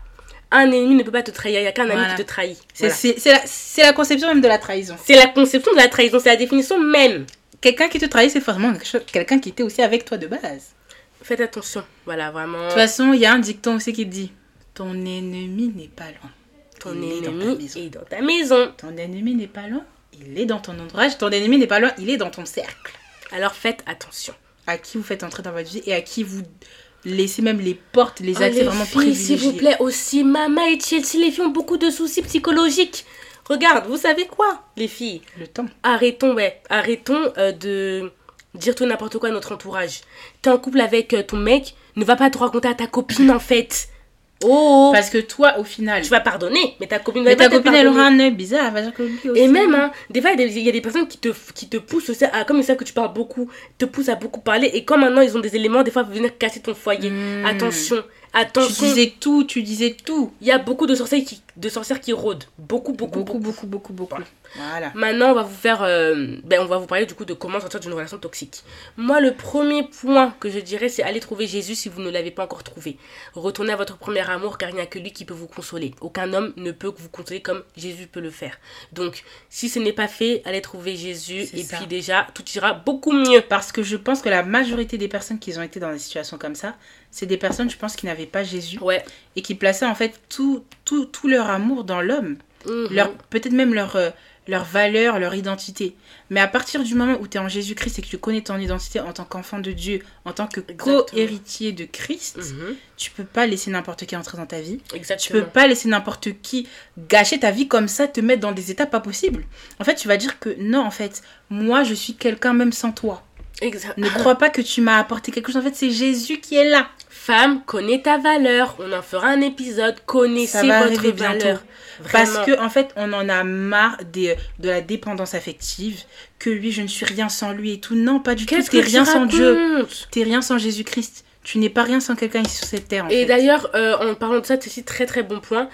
un ennemi ne peut pas te trahir. Il n'y a qu'un ami qui te trahit. C'est la, conception même de la trahison. C'est la conception de la trahison. C'est la définition même. Quelqu'un qui te trahit, c'est forcément quelqu'un qui était aussi avec toi de base. Faites attention. Voilà, vraiment. De toute façon, il y a un dicton aussi qui dit Ton ennemi n'est pas loin. Ton ennemi est dans ta maison. Ton ennemi n'est pas loin. Il est dans ton entourage. Ton ennemi n'est pas loin. Il est dans ton cercle. Alors faites attention. À qui vous faites entrer dans votre vie et à qui vous laisser même les portes, les oh, accès vraiment filles, S'il vous plaît, aussi, Mama et Chelsea, les filles ont beaucoup de soucis psychologiques. Regarde, vous savez quoi, les filles Le temps. Arrêtons, ouais, arrêtons euh, de dire tout n'importe quoi à notre entourage. T'es en couple avec euh, ton mec, ne va pas te raconter à ta copine en fait. Oh Parce que toi, au final. Tu vas pardonner, mais ta copine Mais ta copine, elle aura un œil bizarre, elle va dire que lui aussi. Et même, hein, des fois, il y, a des personnes qui te, qui te poussent aussi, à, comme ils savent que tu parles beaucoup, te poussent à beaucoup parler. Et comme maintenant, ils ont des éléments, des fois, venir casser ton foyer. Hmm. Attention. Attention. Tu disais tout, tu disais tout. Il y a beaucoup de sorcières qui, de sorcières qui rôdent. Beaucoup, beaucoup, beaucoup. Beaucoup, beaucoup, beaucoup, Voilà. Maintenant, on va vous faire. Euh, ben, on va vous parler du coup de comment sortir d'une relation toxique. Moi, le premier point que je dirais, c'est aller trouver Jésus si vous ne l'avez pas encore trouvé. Retournez à votre premier amour car il n'y a que lui qui peut vous consoler. Aucun homme ne peut vous consoler comme Jésus peut le faire. Donc, si ce n'est pas fait, allez trouver Jésus et puis déjà, tout ira beaucoup mieux. Parce que je pense que la majorité des personnes qui ont été dans des situations comme ça, c'est des personnes, je pense, qui n'avaient pas Jésus. Ouais. Et qui plaçaient en fait tout, tout, tout leur amour dans l'homme. Mhm. leur Peut-être même leur, euh, leur valeur, leur identité. Mais à partir du moment où tu es en Jésus-Christ et que tu connais ton identité en tant qu'enfant de Dieu, en tant que co-héritier de Christ, mhm. tu peux pas laisser n'importe qui entrer dans ta vie. Exactement. Tu peux pas laisser n'importe qui gâcher ta vie comme ça, te mettre dans des états pas possibles. En fait, tu vas dire que non, en fait, moi, je suis quelqu'un même sans toi. Exactement. Ne crois pas que tu m'as apporté quelque chose. En fait, c'est Jésus qui est là. Femme, connais ta valeur. On en fera un épisode. Connaissez votre valeur. Parce que en fait, on en a marre des, de la dépendance affective. Que lui, je ne suis rien sans lui et tout. Non, pas du tout. T'es rien sans Dieu. T'es rien sans Jésus-Christ. Tu n'es pas rien sans quelqu'un ici sur cette terre. et d'ailleurs, euh, en parlant de ça, c'est aussi très très bon point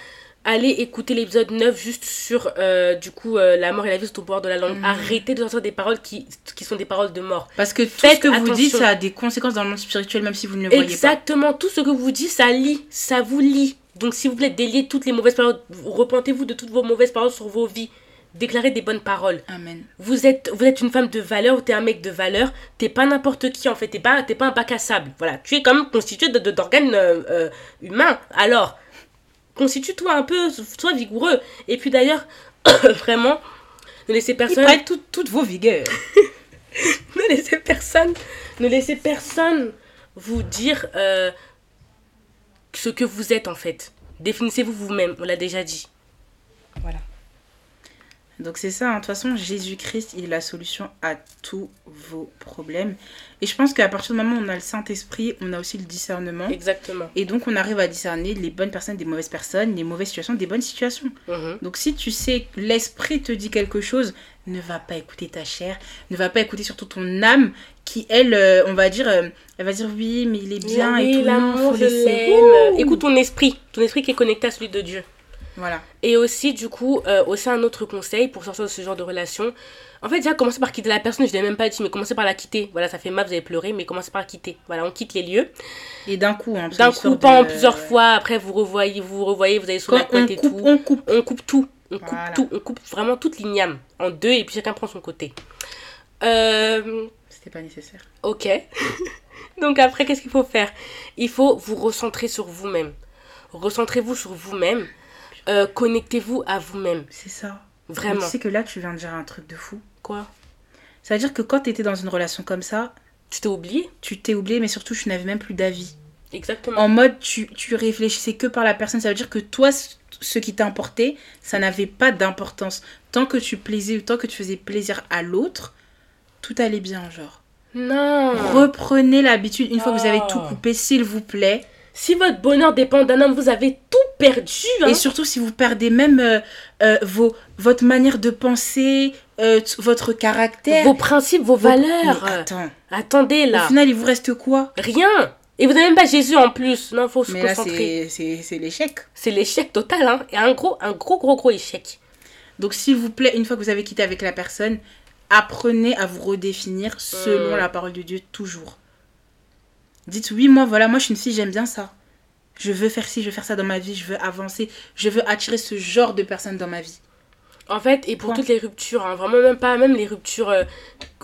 allez écouter l'épisode 9 juste sur euh, du coup euh, la mort et la vie sont au pouvoir de la langue. Mm. Arrêtez de sortir des paroles qui, qui sont des paroles de mort. Parce que tout ce que vous dites, ça a des conséquences dans le monde spirituel, même si vous ne le voyez pas. Exactement, tout ce que vous dites, ça lit, ça vous lit. Donc s'il vous plaît, déliez toutes les mauvaises paroles, repentez-vous de toutes vos mauvaises paroles sur vos vies. Déclarez des bonnes paroles. Amen. Vous êtes, vous êtes une femme de valeur ou t'es un mec de valeur. T'es pas n'importe qui en fait. T'es pas, pas un bac à sable. Voilà. Tu es quand même constitué d'organes de, euh, humains. Alors, constitue-toi un peu, sois vigoureux. Et puis d'ailleurs, vraiment, ne laissez personne. Ils toutes vos vigueurs. ne laissez personne, ne laissez personne vous dire euh, ce que vous êtes en fait. Définissez-vous vous-même, on l'a déjà dit. Donc c'est ça, hein. de toute façon, Jésus-Christ, il est la solution à tous vos problèmes. Et je pense qu'à partir du moment où on a le Saint-Esprit, on a aussi le discernement. Exactement. Et donc on arrive à discerner les bonnes personnes des mauvaises personnes, les mauvaises situations des bonnes situations. Mhm. Donc si tu sais que l'Esprit te dit quelque chose, ne va pas écouter ta chair, ne va pas écouter surtout ton âme qui, elle, euh, on va dire, euh, elle va dire oui, mais il est bien et tout. L'amour, je Écoute ton esprit, ton esprit qui est connecté à celui de Dieu. Voilà. Et aussi, du coup, euh, aussi un autre conseil pour sortir de ce genre de relation. En fait, déjà, commencez par quitter la personne, je ne l'ai même pas dit, mais commencez par la quitter. Voilà, ça fait mal, vous avez pleuré, mais commencez par la quitter. Voilà, on quitte les lieux. Et d'un coup, hein, D'un coup, pas en plusieurs fois, après vous revoyez, vous revoyez, vous allez sur la couette et tout. On coupe. On coupe tout. On coupe tout. On coupe vraiment toute l'igname en deux et puis chacun prend son côté. Euh... C'était pas nécessaire. Ok. Donc après, qu'est-ce qu'il faut faire? Il faut vous recentrer sur vous-même. Recentrez-vous sur vous-même euh, connectez-vous à vous-même. C'est ça. Vraiment. tu sais que là, tu viens de dire un truc de fou. Quoi? Ça veut dire que quand tu étais dans une relation comme ça. Tu t'es oublié? Tu t'es oublié, mais surtout, tu n'avais même plus d'avis. Exactement. En mode, tu, tu réfléchissais que par la personne. Ça veut dire que toi, ce qui t'importait, ça n'avait pas d'importance. Tant que tu plaisais ou tant que tu faisais plaisir à l'autre, tout allait bien, genre. Non. Reprenez l'habitude, une fois que vous avez tout coupé, s'il vous plaît. Si votre bonheur dépend d'un homme, vous avez tout perdu. Hein. Et surtout si vous perdez même euh, euh, vos, votre manière de penser, euh, votre caractère. Vos principes, vos, valeurs. attends. Attendez là. Au final, il vous reste quoi? Rien. Et vous n'avez même pas Jésus en plus. Non, faut se Mais concentrer. c'est l'échec. C'est l'échec total. Hein. Et un gros, un gros, gros, gros échec. Donc s'il vous plaît, une fois que vous avez quitté avec la personne, apprenez à vous redéfinir selon la parole de Dieu toujours. Dites oui, moi, voilà, moi je suis une fille, j'aime bien ça. Je veux faire ci, je veux faire ça dans ma vie, je veux avancer, je veux attirer ce genre de personnes dans ma vie. En fait, et pour toutes les ruptures, hein, vraiment même pas, même les ruptures euh,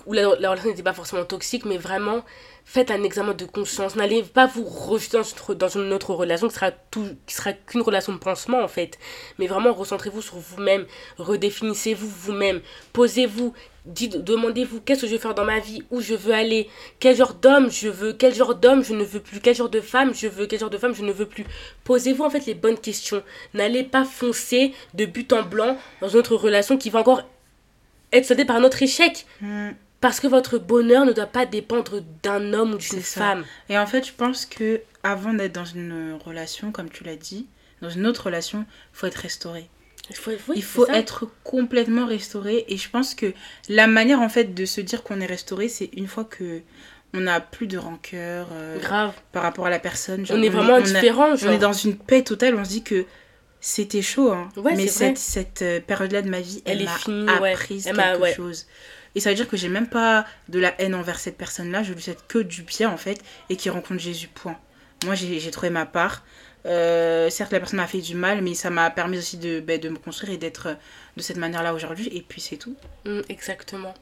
où la, relation n'était pas forcément toxique, mais vraiment, faites un examen de conscience. N'allez pas vous rejeter dans, une autre relation qui sera, tout, qui sera qu'une relation de pansement, en fait. Mais vraiment, recentrez-vous sur vous-même, redéfinissez-vous vous-même, posez-vous demandez-vous qu'est-ce que je veux faire dans ma vie, où je veux aller, quel genre d'homme je veux, quel genre d'homme je ne veux plus, quel genre de femme je veux, quel genre de femme je ne veux plus? Posez-vous en fait les bonnes questions. N'allez pas foncer de but en blanc dans une autre relation qui va encore être soldée par notre échec. Hmm. Parce que votre bonheur ne doit pas dépendre d'un homme ou d'une femme. Et en fait, je pense que avant d'être dans une relation, comme tu l'as dit, dans une autre relation, il faut être restauré. Il faut, être complètement restauré. Et je pense que la manière en fait de se dire qu'on est restauré, c'est une fois que on n'a plus de rancœur euh, Grave. par rapport à la personne. on est vraiment différent. On est dans une paix totale. On se dit que c'était chaud. Hein. mais cette, cette euh, période-là de ma vie, elle, m'a appris quelque chose. Et ça veut dire que j'ai même pas de la haine envers cette personne-là. Je lui souhaite que du bien en fait et qui rencontre Jésus. Point. Moi, j'ai trouvé ma part. Euh, certes, la personne m'a fait du mal, mais ça m'a permis aussi de, ben, de me construire et d'être de cette manière-là aujourd'hui. Et puis, c'est tout. Mm, exactement.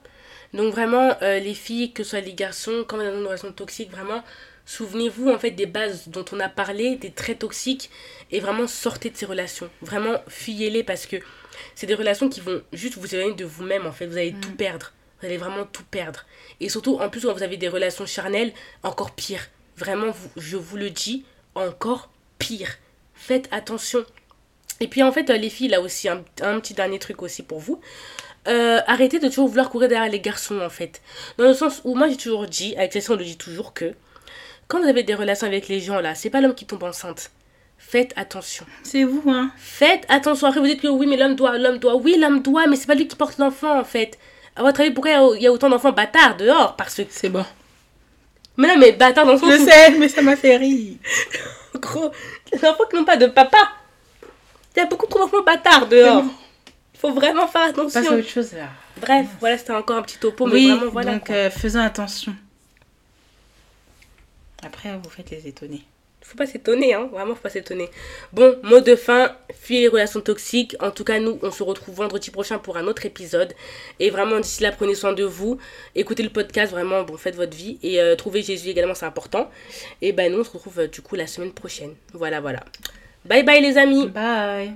Donc, vraiment, euh, les filles, que ce soit les garçons, quand on est dans une relation toxique, vraiment, souvenez-vous en fait des bases dont on a parlé, des traits toxiques, et vraiment sortez de ces relations. Vraiment, fuyez-les parce que c'est des relations qui vont juste vous éloigner de vous-même, en fait. Vous allez mm. tout perdre. Vous allez vraiment tout perdre. Et surtout, en plus, quand vous avez des relations charnelles, encore pire. Vraiment, vous, je vous le dis, encore pire. Faites attention. Et puis en fait, euh, les filles, là aussi, un, petit dernier truc aussi pour vous. Euh, arrêtez de toujours vouloir courir derrière les garçons en fait. Dans le sens où moi j'ai toujours dit, avec ça on le dit toujours que quand vous avez des relations avec les gens là, c'est pas l'homme qui tombe enceinte. Faites attention. C'est vous, hein. Faites attention. Après vous dites que oui, mais l'homme doit, l'homme doit. Oui, l'homme doit, mais c'est pas lui qui porte l'enfant en fait. À votre avis, pourquoi il y a autant d'enfants bâtards dehors? Parce que. C'est bon. Mais non, mais bâtards dans le sens. Je sais, mais ça m'a fait rire. Gros, les enfants qui n'ont pas de papa. Il y a beaucoup trop d'enfants bâtards dehors. Il faut vraiment faire attention. Pas autre chose là. Bref, voilà, c'était encore un petit topo, mais vraiment voilà. Donc, euh, faisons attention. Après, vous faites les étonner faut pas s'étonner, hein. Vraiment, faut pas s'étonner. Bon, mot de fin, fuyez les relations toxiques. En tout cas, nous, on se retrouve vendredi prochain pour un autre épisode. Et vraiment, d'ici là, prenez soin de vous. Écoutez le podcast, vraiment, bon, faites votre vie. Et euh, trouvez Jésus également, c'est important. Et ben, nous, on se retrouve euh, du coup la semaine prochaine. Voilà, voilà. Bye bye, les amis. Bye.